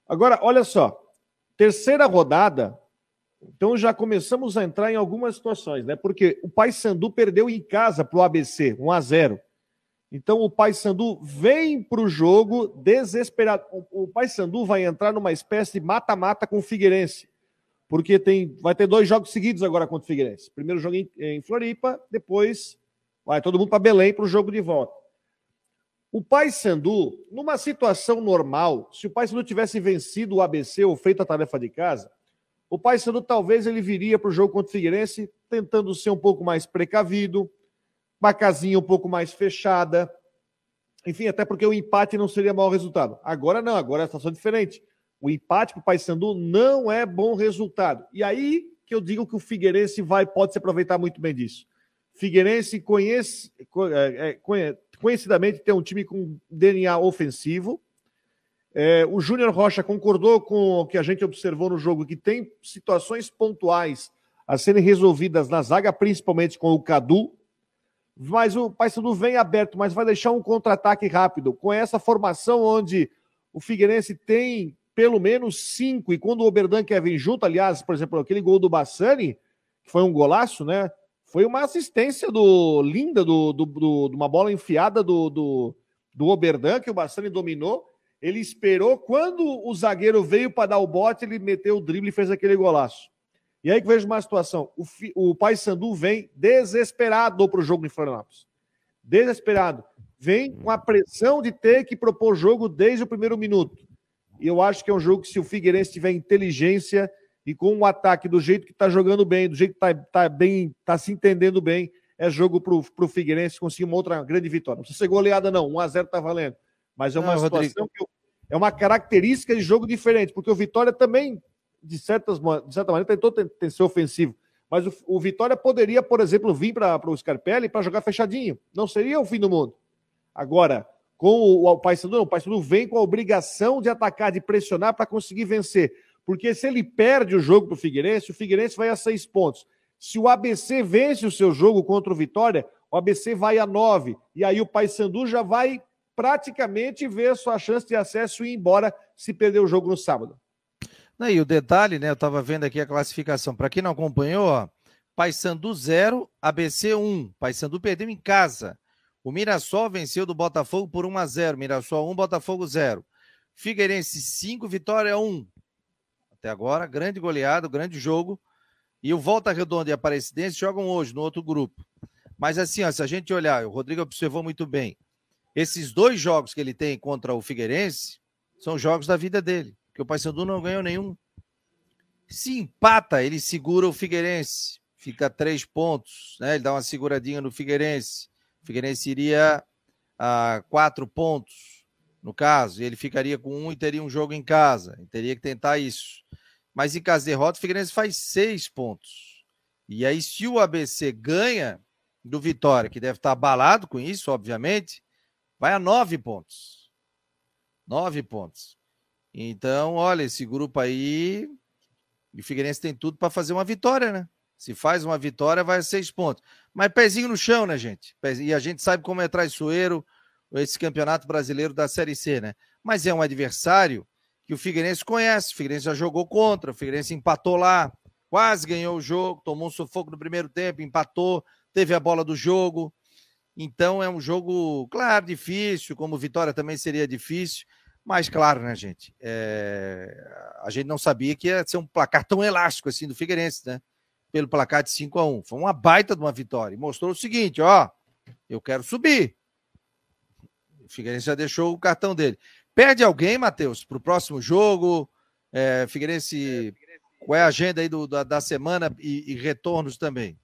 Agora, olha só, terceira rodada, Então já começamos a entrar em algumas situações, né? Porque o Paysandu perdeu em casa para o ABC, 1 a 0. Então o Paysandu vem para o jogo desesperado. O Paysandu vai entrar numa espécie de mata-mata com o Figueirense, porque tem, vai ter dois jogos seguidos agora contra o Figueirense. Primeiro jogo em, em Floripa, depois vai todo mundo para Belém para o jogo de volta. O Paysandu, numa situação normal, se o Paysandu tivesse vencido o ABC ou feito a tarefa de casa, o Paysandu talvez ele viria para o jogo contra o Figueirense tentando ser um pouco mais precavido, uma casinha um pouco mais fechada. Enfim, até porque o empate não seria mau resultado. Agora não, agora a situação é diferente. O empate para o Paysandu não é bom resultado. E aí que eu digo que o Figueirense vai pode se aproveitar muito bem disso. Figueirense conhece, é, é, conhecidamente tem um time com DNA ofensivo. É, o Júnior Rocha concordou com o que a gente observou no jogo, que tem situações pontuais a serem resolvidas na zaga, principalmente com o Cadu, mas o Paysandu vem aberto, mas vai deixar um contra-ataque rápido. Com essa formação onde o Figueirense tem pelo menos cinco, e quando o Oberdan quer vir junto, aliás, por exemplo, aquele gol do Bassani, que foi um golaço, né? Foi uma assistência do linda, do, do, do uma bola enfiada do, do, do Oberdan, que o Bassani dominou. Ele esperou, quando o zagueiro veio para dar o bote, ele meteu o drible e fez aquele golaço. E aí que vejo uma situação. O, o Paysandu vem desesperado para o jogo em Florianópolis. Desesperado. Vem com a pressão de ter que propor jogo desde o primeiro minuto. E eu acho que é um jogo que, se o Figueirense tiver inteligência e com um ataque do jeito que está jogando bem, do jeito que está tá bem, está se entendendo bem, é jogo para o Figueirense conseguir uma outra grande vitória. Não precisa ser goleada, não. 1x0 está valendo. Mas é uma não, situação Rodrigo. que eu, é uma característica de jogo diferente, porque o Vitória também de, certas, de certa maneira, tentou ter, ser ofensivo. Mas o, o, Vitória poderia, por exemplo, vir para o Scarpelli para jogar fechadinho. Não seria o fim do mundo. Agora, com o, Paysandu, o Paysandu vem com a obrigação de atacar, de pressionar para conseguir vencer. Porque se ele perde o jogo para o Figueirense, o Figueirense vai a seis pontos. Se o ABC vence o seu jogo contra o Vitória, o ABC vai a nove. E aí o Paysandu já vai praticamente ver a sua chance de acesso e ir embora se perder o jogo no sábado. Não, e o detalhe, né? Eu estava vendo aqui a classificação. Para quem não acompanhou, ó, Paysandu 0, ABC 1. Paysandu perdeu em casa. O Mirassol venceu do Botafogo por 1 a 0. Mirassol 1, Botafogo 0. Figueirense 5, Vitória 1. Até agora, grande goleado, grande jogo. E o Volta Redonda e a Aparecidense jogam hoje no outro grupo. Mas assim, ó, se a gente olhar, o Rodrigo observou muito bem. Esses dois jogos que ele tem contra o Figueirense são jogos da vida dele que o Paysandu não ganhou nenhum. Se empata, ele segura o Figueirense, fica três pontos, né? Ele dá uma seguradinha no Figueirense. Figueirense iria a quatro pontos, no caso, e ele ficaria com um e teria um jogo em casa. Ele teria que tentar isso. Mas em caso de derrota, o Figueirense faz seis pontos. E aí, se o ABC ganha do Vitória, que deve estar abalado com isso, obviamente, vai a nove pontos. Nove pontos. Então, olha, esse grupo aí, o Figueirense tem tudo para fazer uma vitória, né? Se faz uma vitória, vai a seis pontos. Mas pezinho no chão, né, gente? E a gente sabe como é traiçoeiro esse campeonato brasileiro da Série C, né? Mas é um adversário que o Figueirense conhece. O Figueirense já jogou contra, o Figueirense empatou lá, quase ganhou o jogo, tomou um sufoco no primeiro tempo, empatou, teve a bola do jogo. Então é um jogo, claro, difícil, como vitória também seria difícil, mas, claro, né, gente? É... A gente não sabia que ia ser um placar tão elástico assim do Figueirense, né? Pelo placar de 5 a 1 Foi uma baita de uma vitória. E mostrou o seguinte: ó, eu quero subir. O Figueirense já deixou o cartão dele. Perde alguém, Matheus, para o próximo jogo? É, Figueirense, qual é a agenda aí do, da, da semana e, e retornos também?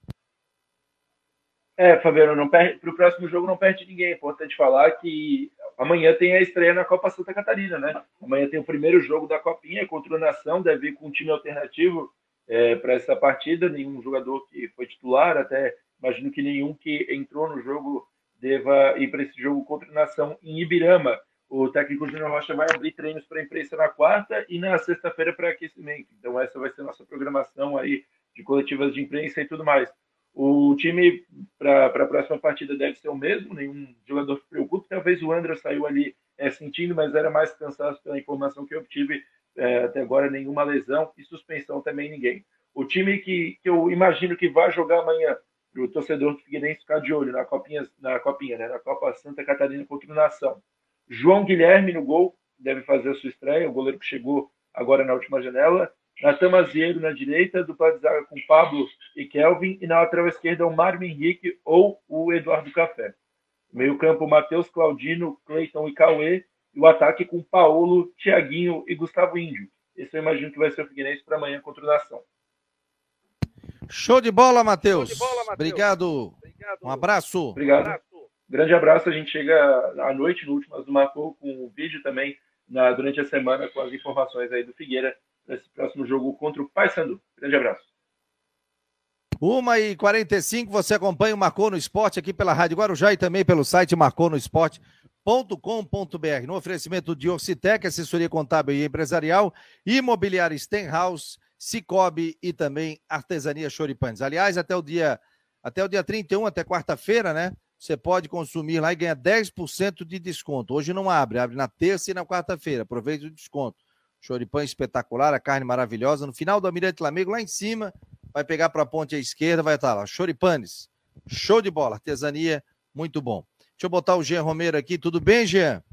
É, Fabiano, para o próximo jogo não perde ninguém. É importante falar que amanhã tem a estreia na Copa Santa Catarina, né? Amanhã tem o primeiro jogo da Copinha contra o Nação, deve ir com um time alternativo é, para essa partida. Nenhum jogador que foi titular, até imagino que nenhum que entrou no jogo deva ir para esse jogo contra o Nação em Ibirama. O técnico Júnior Rocha vai abrir treinos para a imprensa na quarta e na sexta-feira para aquecimento. Então essa vai ser a nossa programação aí de coletivas de imprensa e tudo mais. O time para a próxima partida deve ser o mesmo, nenhum jogador se preocupe. Talvez o André saiu ali é, sentindo, mas era mais cansaço pela informação que eu obtive. É, até agora, nenhuma lesão e suspensão também ninguém. o time que, que eu imagino que vai jogar amanhã, o torcedor do Figueirense ficar de olho na copinha, na copinha, né? Na Copa Santa Catarina contra Nação. João Guilherme no gol, deve fazer a sua estreia, o goleiro que chegou agora na última janela. Natan Mazieiro na direita, dupla de zaga com Pablo e Kelvin, e na lateral esquerda o Mário Henrique ou o Eduardo Café. Meio campo, Matheus Claudino, Cleiton e Cauê, e o ataque com Paulo, Thiaguinho e Gustavo Índio. Esse eu imagino que vai ser o Figueirense para amanhã contra o Nação. Show de bola, Matheus. Obrigado. Obrigado. Um abraço. Obrigado. Grande abraço. A gente chega à noite no último do Marcou com o vídeo também na, durante a semana com as informações aí do Figueira nesse próximo jogo contra o Paysandu. Grande abraço. Uma e 45 você acompanha o Marcou no Esporte aqui pela Rádio Guarujá e também pelo site marconosport.com.br. No oferecimento de Orcitec, assessoria contábil e empresarial, imobiliária Stenhouse, Cicobi e também Artesania Choripanes. Aliás, até o dia até o dia 31, até quarta-feira, né? Você pode consumir lá e ganhar 10% de desconto. Hoje não abre, abre na terça e na quarta-feira. Aproveite o desconto. Choripan espetacular, a carne maravilhosa. No final do Almirante Lamego, lá em cima, vai pegar para a ponte à esquerda, vai estar lá. Choripanes, show de bola, artesania, muito bom. Deixa eu botar o Jean Romero aqui. Tudo bem, Jean?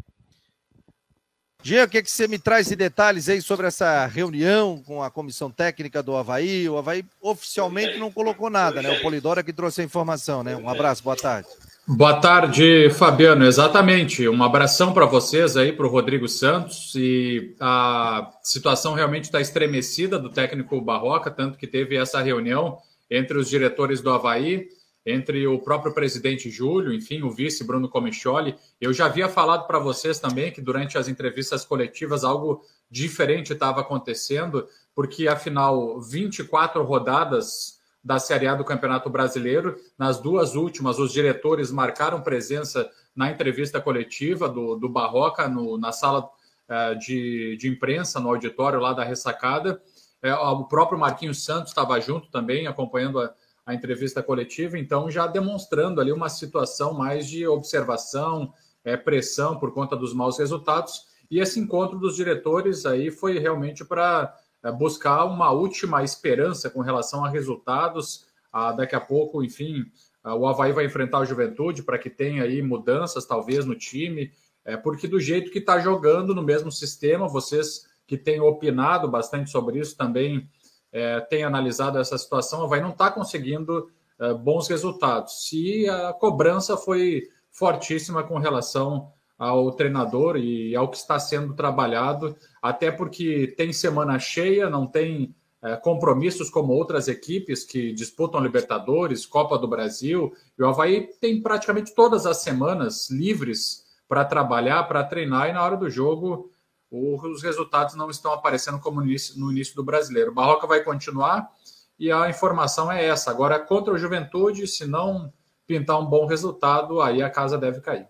Jean, o que, é que você me traz de detalhes aí sobre essa reunião com a comissão técnica do Havaí? O Havaí oficialmente não colocou nada, né? O Polidora que trouxe a informação, né? Um abraço, boa tarde. Boa tarde, Fabiano. Exatamente. Um abração para vocês aí, para o Rodrigo Santos. E a situação realmente está estremecida do técnico Barroca, tanto que teve essa reunião entre os diretores do Havaí entre o próprio presidente Júlio, enfim, o vice Bruno Comicholi. Eu já havia falado para vocês também que durante as entrevistas coletivas algo diferente estava acontecendo, porque afinal 24 rodadas da Série A do Campeonato Brasileiro, nas duas últimas os diretores marcaram presença na entrevista coletiva do, do Barroca no, na sala uh, de, de imprensa, no auditório lá da ressacada. É, o próprio Marquinhos Santos estava junto também, acompanhando a, a entrevista coletiva, então já demonstrando ali uma situação mais de observação, é, pressão por conta dos maus resultados. E esse encontro dos diretores aí foi realmente para é, buscar uma última esperança com relação a resultados. Ah, daqui a pouco, enfim, ah, o Havaí vai enfrentar o Juventude para que tenha aí mudanças, talvez, no time, é, porque do jeito que está jogando no mesmo sistema, vocês que têm opinado bastante sobre isso também é, tem analisado essa situação, vai não estar tá conseguindo é, bons resultados. Se a cobrança foi fortíssima com relação ao treinador e ao que está sendo trabalhado, até porque tem semana cheia, não tem é, compromissos como outras equipes que disputam Libertadores, Copa do Brasil. E o Havaí tem praticamente todas as semanas livres para trabalhar, para treinar, e na hora do jogo os resultados não estão aparecendo como no início do brasileiro. O Barroca vai continuar e a informação é essa. Agora, contra o Juventude, se não pintar um bom resultado, aí a casa deve cair.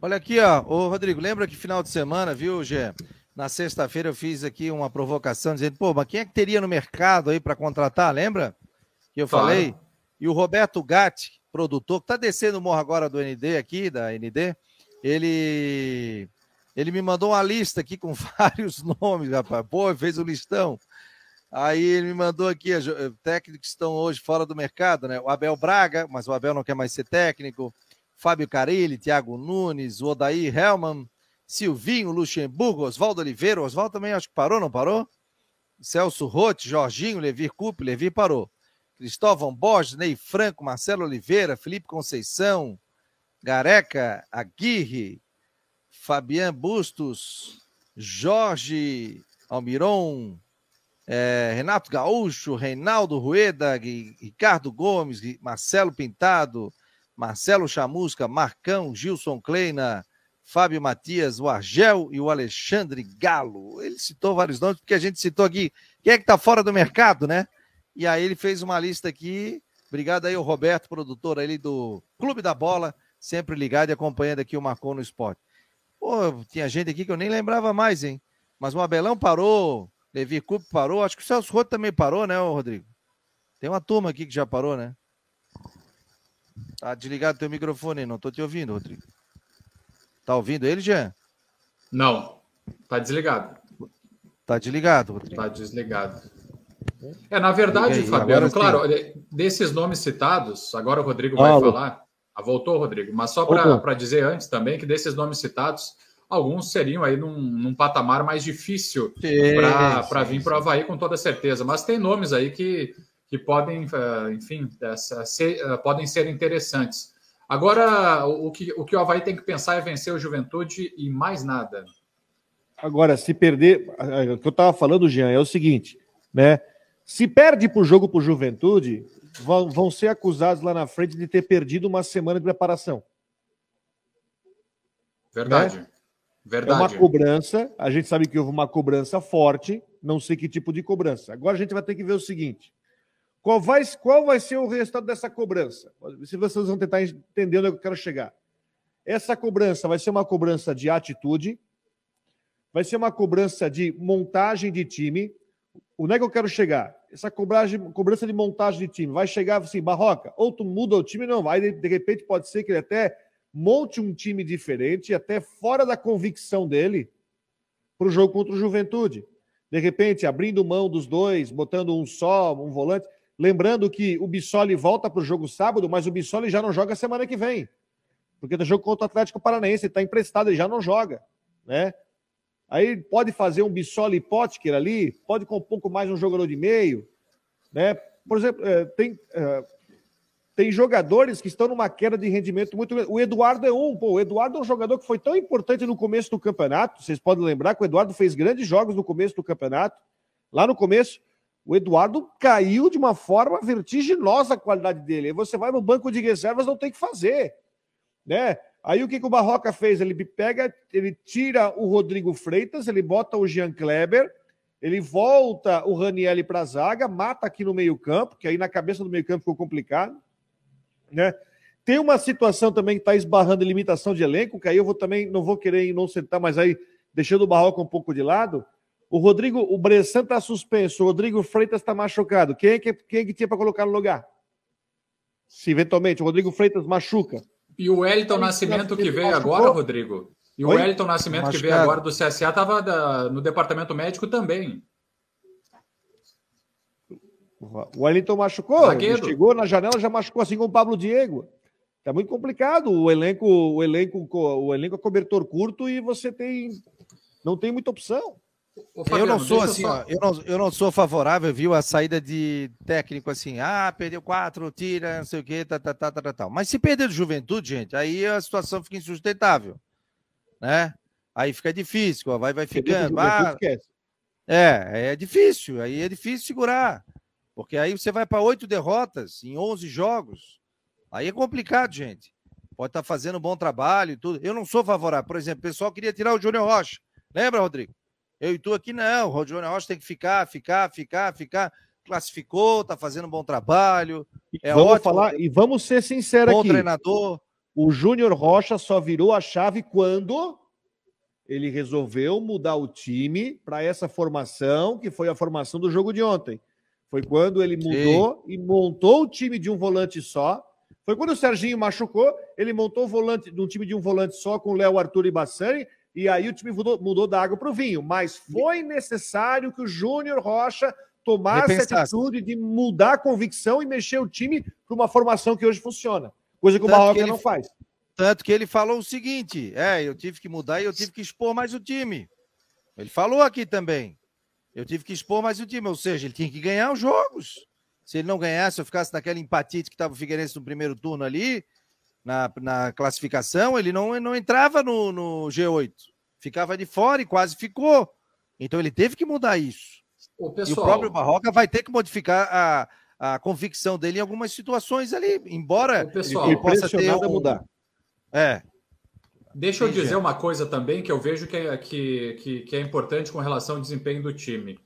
Olha aqui, ó, Ô, Rodrigo, lembra que final de semana, viu, Gê? Na sexta-feira eu fiz aqui uma provocação dizendo, pô, mas quem é que teria no mercado aí para contratar? Lembra? Que eu claro. falei? E o Roberto Gatti, produtor, que tá descendo o morro agora do ND aqui, da ND, ele ele me mandou uma lista aqui com (laughs) vários nomes, rapaz. Pô, fez um listão. Aí ele me mandou aqui, técnicos que estão hoje fora do mercado, né? O Abel Braga, mas o Abel não quer mais ser técnico. Fábio Carilli, Thiago Nunes, o Odair Helman, Silvinho, Luxemburgo, Oswaldo Oliveira. Oswaldo também acho que parou, não parou? Celso Rotti, Jorginho, Levi Coupe, Levi parou. Cristóvão Borges, Ney Franco, Marcelo Oliveira, Felipe Conceição, Gareca, Aguirre, Fabian Bustos, Jorge Almiron, é, Renato Gaúcho, Reinaldo Rueda, Ricardo Gomes, Marcelo Pintado, Marcelo Chamusca, Marcão, Gilson Kleina, Fábio Matias, o Argel e o Alexandre Galo. Ele citou vários nomes, porque a gente citou aqui quem é que está fora do mercado, né? E aí ele fez uma lista aqui. Obrigado aí, o Roberto, produtor aí do Clube da Bola, sempre ligado e acompanhando aqui o Marcon no Esporte. Pô, tinha gente aqui que eu nem lembrava mais, hein? Mas o Abelão parou, Levi Coupe parou, acho que o Celso Roto também parou, né, Rodrigo? Tem uma turma aqui que já parou, né? Tá desligado teu microfone, não tô te ouvindo, Rodrigo. Tá ouvindo ele, Jean? Não, tá desligado. Tá desligado, Rodrigo. Tá desligado. É, na verdade, Fabiano, claro, desses nomes citados, agora o Rodrigo vai falar. Ah, voltou, Rodrigo, mas só para dizer antes também que desses nomes citados, alguns seriam aí num, num patamar mais difícil para vir para o Havaí com toda certeza. Mas tem nomes aí que, que podem, eh, enfim, ser, eh, podem ser interessantes. Agora, o que, o que o Havaí tem que pensar é vencer o Juventude e mais nada. Agora, se perder, o que eu estava falando, Jean, é o seguinte, né? Se perde por jogo por Juventude, vão, vão ser acusados lá na frente de ter perdido uma semana de preparação. Verdade. Né? Verdade. É uma cobrança, a gente sabe que houve uma cobrança forte, não sei que tipo de cobrança. Agora a gente vai ter que ver o seguinte: qual vai, qual vai ser o resultado dessa cobrança? Se vocês vão tentar entender onde eu quero chegar. Essa cobrança vai ser uma cobrança de atitude, vai ser uma cobrança de montagem de time. Onde é que eu quero chegar? Essa cobragem, cobrança de montagem de time vai chegar assim, Barroca, ou tu muda o time, não vai. De repente pode ser que ele até monte um time diferente, até fora da convicção dele, para o jogo contra o Juventude. De repente, abrindo mão dos dois, botando um só, um volante. Lembrando que o Bissoli volta para o jogo sábado, mas o Bissoli já não joga semana que vem. Porque no jogo contra o Atlético Paranaense, ele está emprestado, ele já não joga. Né? Aí pode fazer um Bissoli Potker ali, pode com um pouco mais um jogador de meio. Né? Por exemplo, é, tem, é, tem jogadores que estão numa queda de rendimento muito grande. O Eduardo é um. Pô, o Eduardo é um jogador que foi tão importante no começo do campeonato. Vocês podem lembrar que o Eduardo fez grandes jogos no começo do campeonato. Lá no começo, o Eduardo caiu de uma forma vertiginosa a qualidade dele. Aí você vai no banco de reservas, não tem que fazer. Né? Aí o que, que o Barroca fez? Ele pega, ele tira o Rodrigo Freitas, ele bota o Jean Kleber, ele volta o Ranielli para a zaga, mata aqui no meio-campo, que aí na cabeça do meio-campo ficou complicado. Né? Tem uma situação também que está esbarrando em limitação de elenco, que aí eu vou também, não vou querer não sentar, mas aí, deixando o Barroca um pouco de lado, o Rodrigo, o Bressan está suspenso, o Rodrigo Freitas está machucado. Quem é que, quem é que tinha para colocar no lugar? Se eventualmente o Rodrigo Freitas machuca. E o Wellington Nascimento que veio agora, Rodrigo? E o Wellington Nascimento Machucado. que veio agora do CSA estava no departamento médico também. O Wellington machucou, chegou na janela, já machucou assim como o Pablo Diego. Tá muito complicado o elenco, o elenco, o elenco é cobertor curto e você tem não tem muita opção. Ô, Fabiano, eu não sou assim, só... ó, eu, não, eu não sou favorável, viu, a saída de técnico assim, ah, perdeu quatro, tira, não sei o quê, tá, tá, tá, tá, tá, tá. Mas se perder de juventude, gente, aí a situação fica insustentável, né? Aí fica difícil, vai, vai ficando. Ah, é, é difícil, aí é difícil segurar. Porque aí você vai para oito derrotas em 11 jogos. Aí é complicado, gente. Pode estar tá fazendo um bom trabalho e tudo. Eu não sou favorável. Por exemplo, o pessoal queria tirar o Júnior Rocha. Lembra, Rodrigo? Eu e tu aqui não. O Júnior Rocha tem que ficar, ficar, ficar, ficar. Classificou, está fazendo um bom trabalho. É vamos ótimo. falar e vamos ser sinceros bom aqui. Treinador. O Júnior Rocha só virou a chave quando ele resolveu mudar o time para essa formação, que foi a formação do jogo de ontem. Foi quando ele mudou Sim. e montou o time de um volante só. Foi quando o Serginho machucou, ele montou o volante de um time de um volante só com o Léo Arthur e Bassani, e aí o time mudou, mudou da água para o vinho. Mas foi necessário que o Júnior Rocha tomasse a atitude de mudar a convicção e mexer o time para uma formação que hoje funciona. Coisa que o Barroca não faz. Tanto que ele falou o seguinte: é, eu tive que mudar e eu tive que expor mais o time. Ele falou aqui também. Eu tive que expor mais o time, ou seja, ele tinha que ganhar os jogos. Se ele não ganhasse, eu ficasse naquela empatite que estava o Figueirense no primeiro turno ali, na, na classificação, ele não, não entrava no, no G8. Ficava de fora e quase ficou. Então ele teve que mudar isso. O pessoal... E o próprio Barroca vai ter que modificar a, a convicção dele em algumas situações ali, embora o pessoal, ele possa ter um... mudar. É, Deixa eu dizer uma coisa também que eu vejo que é, que, que, que é importante com relação ao desempenho do time.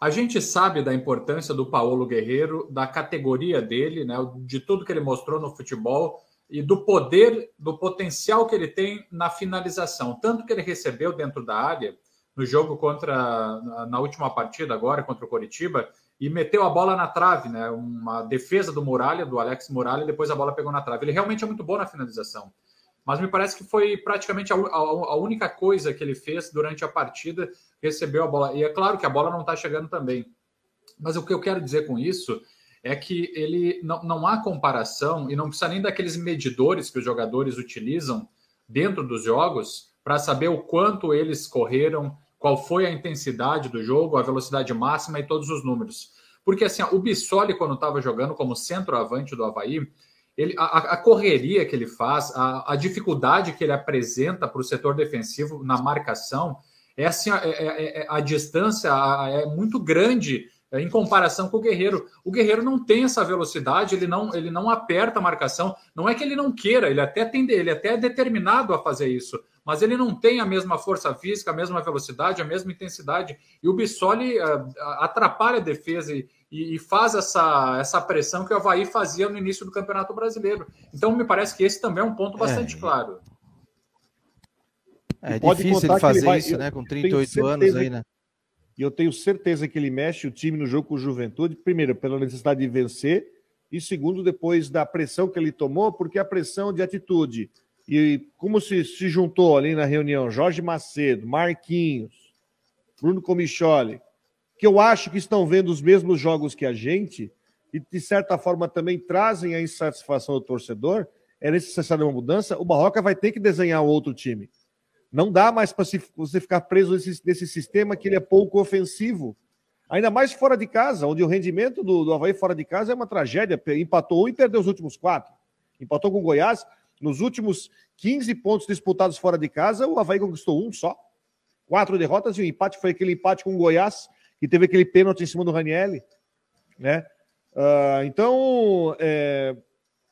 A gente sabe da importância do Paulo Guerreiro, da categoria dele, né, de tudo que ele mostrou no futebol e do poder, do potencial que ele tem na finalização. Tanto que ele recebeu dentro da área, no jogo contra, na última partida agora, contra o Coritiba, e meteu a bola na trave, né? Uma defesa do Muralha, do Alex Muralha, e depois a bola pegou na trave. Ele realmente é muito bom na finalização mas me parece que foi praticamente a, a, a, única coisa que ele fez durante a partida, recebeu a bola. E é claro que a bola não está chegando também. Mas o que eu quero dizer com isso é que ele não, não há comparação e não precisa nem daqueles medidores que os jogadores utilizam dentro dos jogos para saber o quanto eles correram, qual foi a intensidade do jogo, a velocidade máxima e todos os números. Porque assim, o Bissoli, quando estava jogando como centroavante do Havaí, ele, a, a, correria que ele faz, a, a dificuldade que ele apresenta para o setor defensivo na marcação, é assim, é, é, é, a distância é muito grande em comparação com o Guerreiro. O Guerreiro não tem essa velocidade, ele não, ele não aperta a marcação. Não é que ele não queira, ele até tem, ele até é determinado a fazer isso, mas ele não tem a mesma força física, a mesma velocidade, a mesma intensidade. E o Bissoli uh, atrapalha a defesa e, e, faz essa, essa pressão que o Havaí fazia no início do Campeonato Brasileiro. Então, me parece que esse também é um ponto bastante é. claro. É, difícil ele fazer vai, isso, né? Com 38 anos aí, né? E eu tenho certeza que ele mexe o time no jogo com o Juventude, primeiro, pela necessidade de vencer, e segundo, depois da pressão que ele tomou, porque a pressão de atitude. E como se, se juntou ali na reunião Jorge Macedo, Marquinhos, Bruno Comicholi, que eu acho que estão vendo os mesmos jogos que a gente, e de certa forma também trazem a insatisfação do torcedor, é necessária uma mudança, o Barroca vai ter que desenhar outro time. Não dá mais para você ficar preso nesse, nesse, sistema que ele é pouco ofensivo. Ainda mais fora de casa, onde o rendimento do, do Havaí fora de casa é uma tragédia. Empatou um e perdeu os últimos quatro. Empatou com o Goiás. Nos últimos 15 pontos disputados fora de casa, o Havaí conquistou um só. Quatro derrotas e o empate foi aquele empate com o Goiás, que teve aquele pênalti em cima do Ranielli. Né? Uh, então, é,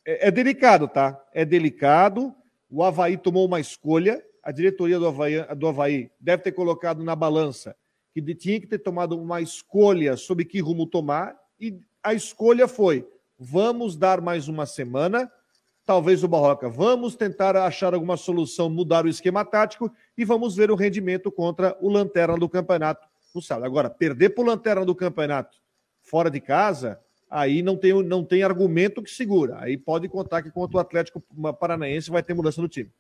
é, é delicado, tá? É delicado. O Havaí tomou uma escolha a diretoria do Havaí, do Havaí deve ter colocado na balança que tinha que ter tomado uma escolha sobre que rumo tomar, e a escolha foi: vamos dar mais uma semana, talvez o Barroca, vamos tentar achar alguma solução, mudar o esquema tático e vamos ver o rendimento contra o Lanterna do campeonato no sábado. Agora, perder para o Lanterna do campeonato fora de casa, aí não tem, não tem argumento que segura. Aí pode contar que contra o Atlético Paranaense vai ter mudança no time.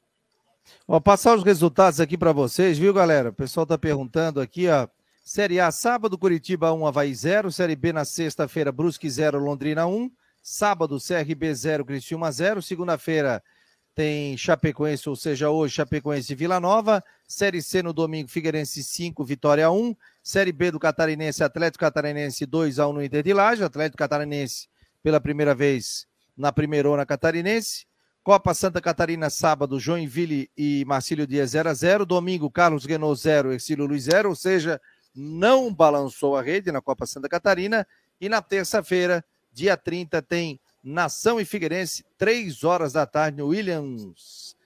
Vou passar os resultados aqui para vocês, viu, galera? O pessoal está perguntando aqui, ó. Série A, sábado, Curitiba 1, Havaí 0. Série B, na sexta-feira, Brusque 0, Londrina 1. Sábado, CRB 0, Criciúma 0. Segunda-feira tem Chapecoense, ou seja, hoje, Chapecoense e Vila Nova. Série C no domingo, Figueirense 5, Vitória 1. Série B do Catarinense, Atlético Catarinense 2 a 1 no Inter de Laje. Atlético Catarinense pela primeira vez na primeirona catarinense. Copa Santa Catarina, sábado, Joinville e Marcílio Dias 0 a 0 Domingo, Carlos Renault 0, Ercílio Luiz 0, ou seja, não balançou a rede na Copa Santa Catarina. E na terça-feira, dia 30, tem Nação e Figueirense, 3 horas da tarde, no Williams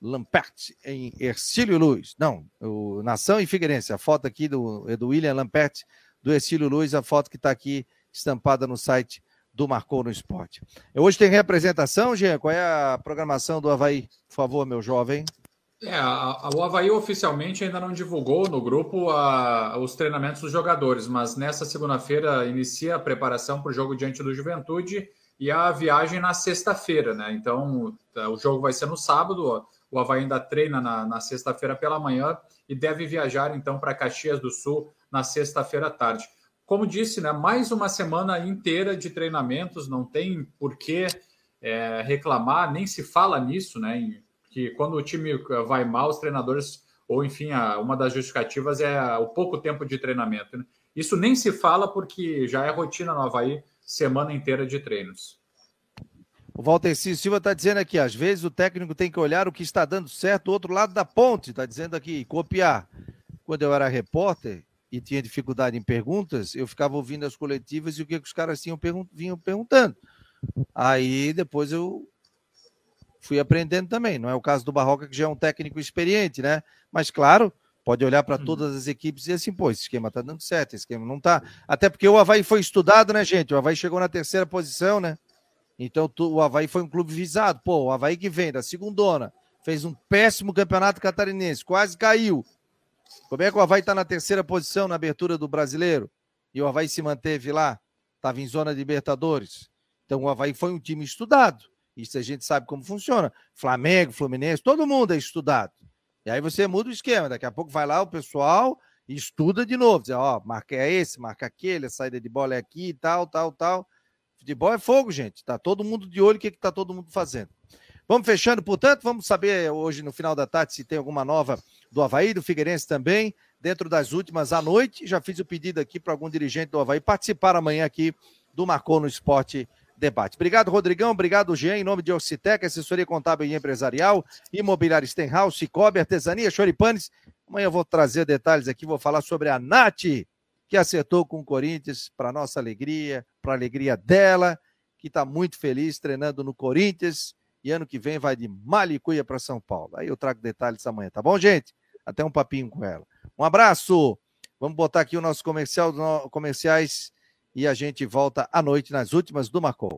Lampert, em Ercílio Luz. Não, o Nação e Figueirense. A foto aqui do, é do William Lampert, do Ercílio Luz, a foto que está aqui estampada no site do Marcou no Esporte. Hoje tem representação, Jean? Qual é a programação do Havaí? Por favor, meu jovem. É, a, a, o Havaí oficialmente ainda não divulgou no grupo a, os treinamentos dos jogadores, mas nessa segunda-feira inicia a preparação para o jogo diante do Juventude e a viagem na sexta-feira, né? Então, tá, o jogo vai ser no sábado, o Havaí ainda treina na, na sexta-feira pela manhã e deve viajar então para Caxias do Sul na sexta-feira à tarde como disse, né, mais uma semana inteira de treinamentos, não tem por que é, reclamar, nem se fala nisso, né? Que quando o time vai mal, os treinadores, ou enfim, a, uma das justificativas é o pouco tempo de treinamento. Né? Isso nem se fala porque já é rotina no Havaí, semana inteira de treinos. O Walter Silva está dizendo aqui, às vezes o técnico tem que olhar o que está dando certo do outro lado da ponte, está dizendo aqui, copiar. Quando eu era repórter, e tinha dificuldade em perguntas, eu ficava ouvindo as coletivas e o que, que os caras tinham pergun vinham perguntando. Aí depois eu fui aprendendo também. Não é o caso do Barroca, que já é um técnico experiente, né? Mas claro, pode olhar para uhum. todas as equipes e assim, pô, esse esquema tá dando certo, esse esquema não tá. Até porque o Havaí foi estudado, né, gente? O Havaí chegou na terceira posição, né? Então o Havaí foi um clube visado. Pô, o Havaí que vem da segundona, fez um péssimo campeonato catarinense, quase caiu. Como é que o Havaí está na terceira posição na abertura do brasileiro? E o Havaí se manteve lá? Estava em zona de Libertadores. Então o Havaí foi um time estudado. Isso a gente sabe como funciona. Flamengo, Fluminense, todo mundo é estudado. E aí você muda o esquema. Daqui a pouco vai lá o pessoal estuda de novo, diz, ó, marca é esse, marca aquele, a saída de bola é aqui, tal, tal, tal. Futebol é fogo, gente. Tá todo mundo de olho, o que, que tá todo mundo fazendo. Vamos fechando, portanto, vamos saber hoje no final da tarde se tem alguma nova do Havaí, do Figueirense também, dentro das últimas à noite. Já fiz o pedido aqui para algum dirigente do Havaí participar amanhã aqui do Marcou no Esporte Debate. Obrigado, Rodrigão. Obrigado, Jean. Em nome de Ocitec, assessoria contábil e empresarial, imobiliário Stenhouse, Cicobi, artesania, choripanes. Amanhã eu vou trazer detalhes aqui, vou falar sobre a Nath, que acertou com o Corinthians, para nossa alegria, para alegria dela, que está muito feliz treinando no Corinthians e ano que vem vai de Malicuia para São Paulo. Aí eu trago detalhes amanhã, tá bom, gente? Até um papinho com ela. Um abraço. Vamos botar aqui o nosso comercial, comerciais e a gente volta à noite nas últimas do Macou.